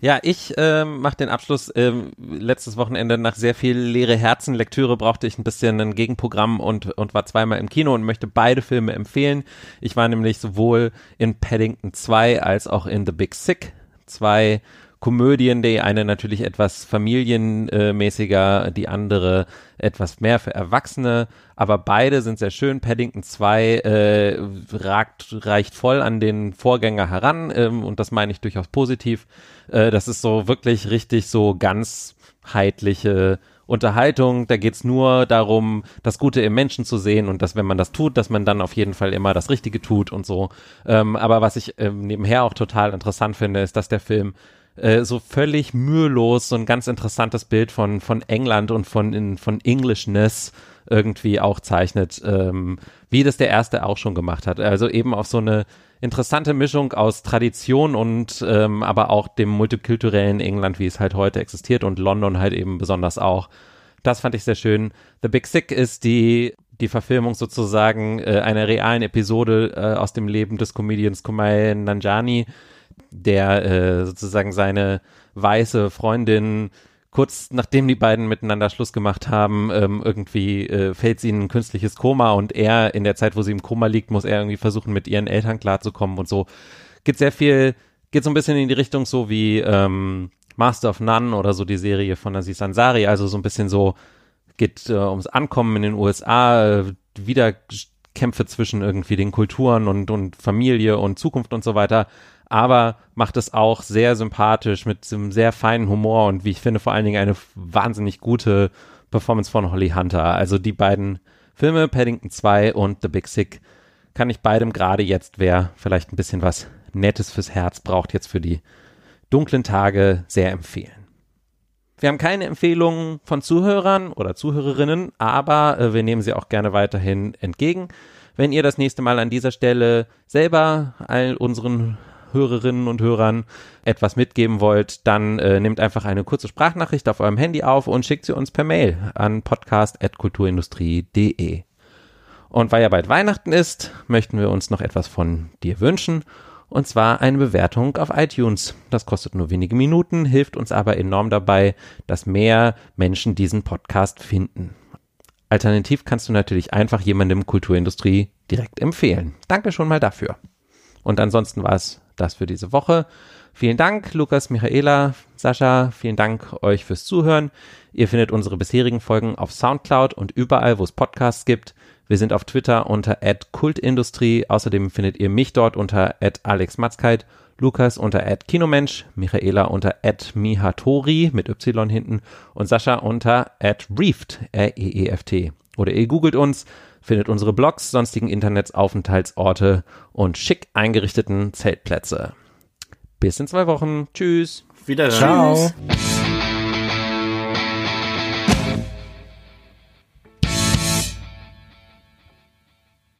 Ja, ich ähm, mache den Abschluss. Ähm, letztes Wochenende nach sehr viel leere Herzenlektüre brauchte ich ein bisschen ein Gegenprogramm und, und war zweimal im Kino und möchte beide Filme empfehlen. Ich war nämlich sowohl in Paddington 2 als auch in The Big Sick. Zwei Komödien, die eine natürlich etwas familienmäßiger, die andere etwas mehr für Erwachsene, aber beide sind sehr schön. Paddington 2 äh, ragt, reicht voll an den Vorgänger heran ähm, und das meine ich durchaus positiv. Äh, das ist so wirklich richtig so ganzheitliche Unterhaltung, da geht's nur darum, das Gute im Menschen zu sehen und dass, wenn man das tut, dass man dann auf jeden Fall immer das Richtige tut und so. Ähm, aber was ich ähm, nebenher auch total interessant finde, ist, dass der Film äh, so völlig mühelos so ein ganz interessantes Bild von, von England und von, in, von Englishness irgendwie auch zeichnet, ähm, wie das der erste auch schon gemacht hat. Also eben auf so eine interessante Mischung aus Tradition und ähm, aber auch dem multikulturellen England, wie es halt heute existiert und London halt eben besonders auch. Das fand ich sehr schön. The Big Sick ist die die Verfilmung sozusagen äh, einer realen Episode äh, aus dem Leben des Comedians Kumail Nanjani, der äh, sozusagen seine weiße Freundin kurz nachdem die beiden miteinander Schluss gemacht haben, ähm, irgendwie äh, fällt sie in ein künstliches Koma und er in der Zeit, wo sie im Koma liegt, muss er irgendwie versuchen, mit ihren Eltern klarzukommen und so. Geht sehr viel, geht so ein bisschen in die Richtung so wie ähm, Master of None oder so die Serie von Aziz Ansari, also so ein bisschen so geht äh, ums Ankommen in den USA, äh, Wiederkämpfe zwischen irgendwie den Kulturen und, und Familie und Zukunft und so weiter aber macht es auch sehr sympathisch mit einem sehr feinen Humor und wie ich finde vor allen Dingen eine wahnsinnig gute Performance von Holly Hunter. Also die beiden Filme, Paddington 2 und The Big Sick, kann ich beidem gerade jetzt, wer vielleicht ein bisschen was Nettes fürs Herz braucht, jetzt für die dunklen Tage sehr empfehlen. Wir haben keine Empfehlungen von Zuhörern oder Zuhörerinnen, aber äh, wir nehmen sie auch gerne weiterhin entgegen. Wenn ihr das nächste Mal an dieser Stelle selber all unseren Hörerinnen und Hörern etwas mitgeben wollt, dann äh, nehmt einfach eine kurze Sprachnachricht auf eurem Handy auf und schickt sie uns per Mail an podcast.kulturindustrie.de. Und weil ja bald Weihnachten ist, möchten wir uns noch etwas von dir wünschen. Und zwar eine Bewertung auf iTunes. Das kostet nur wenige Minuten, hilft uns aber enorm dabei, dass mehr Menschen diesen Podcast finden. Alternativ kannst du natürlich einfach jemandem Kulturindustrie direkt empfehlen. Danke schon mal dafür. Und ansonsten war es das für diese Woche. Vielen Dank, Lukas, Michaela, Sascha. Vielen Dank euch fürs Zuhören. Ihr findet unsere bisherigen Folgen auf Soundcloud und überall, wo es Podcasts gibt. Wir sind auf Twitter unter @kultindustrie. Außerdem findet ihr mich dort unter @alexmatzkeit, Lukas unter @kinomensch, Michaela unter @mihatori mit y hinten und Sascha unter @reeft, R E E F T. Oder ihr googelt uns findet unsere Blogs, sonstigen Internetsaufenthaltsorte und schick eingerichteten Zeltplätze. Bis in zwei Wochen. Tschüss. Wieder. Ciao. Tschüss.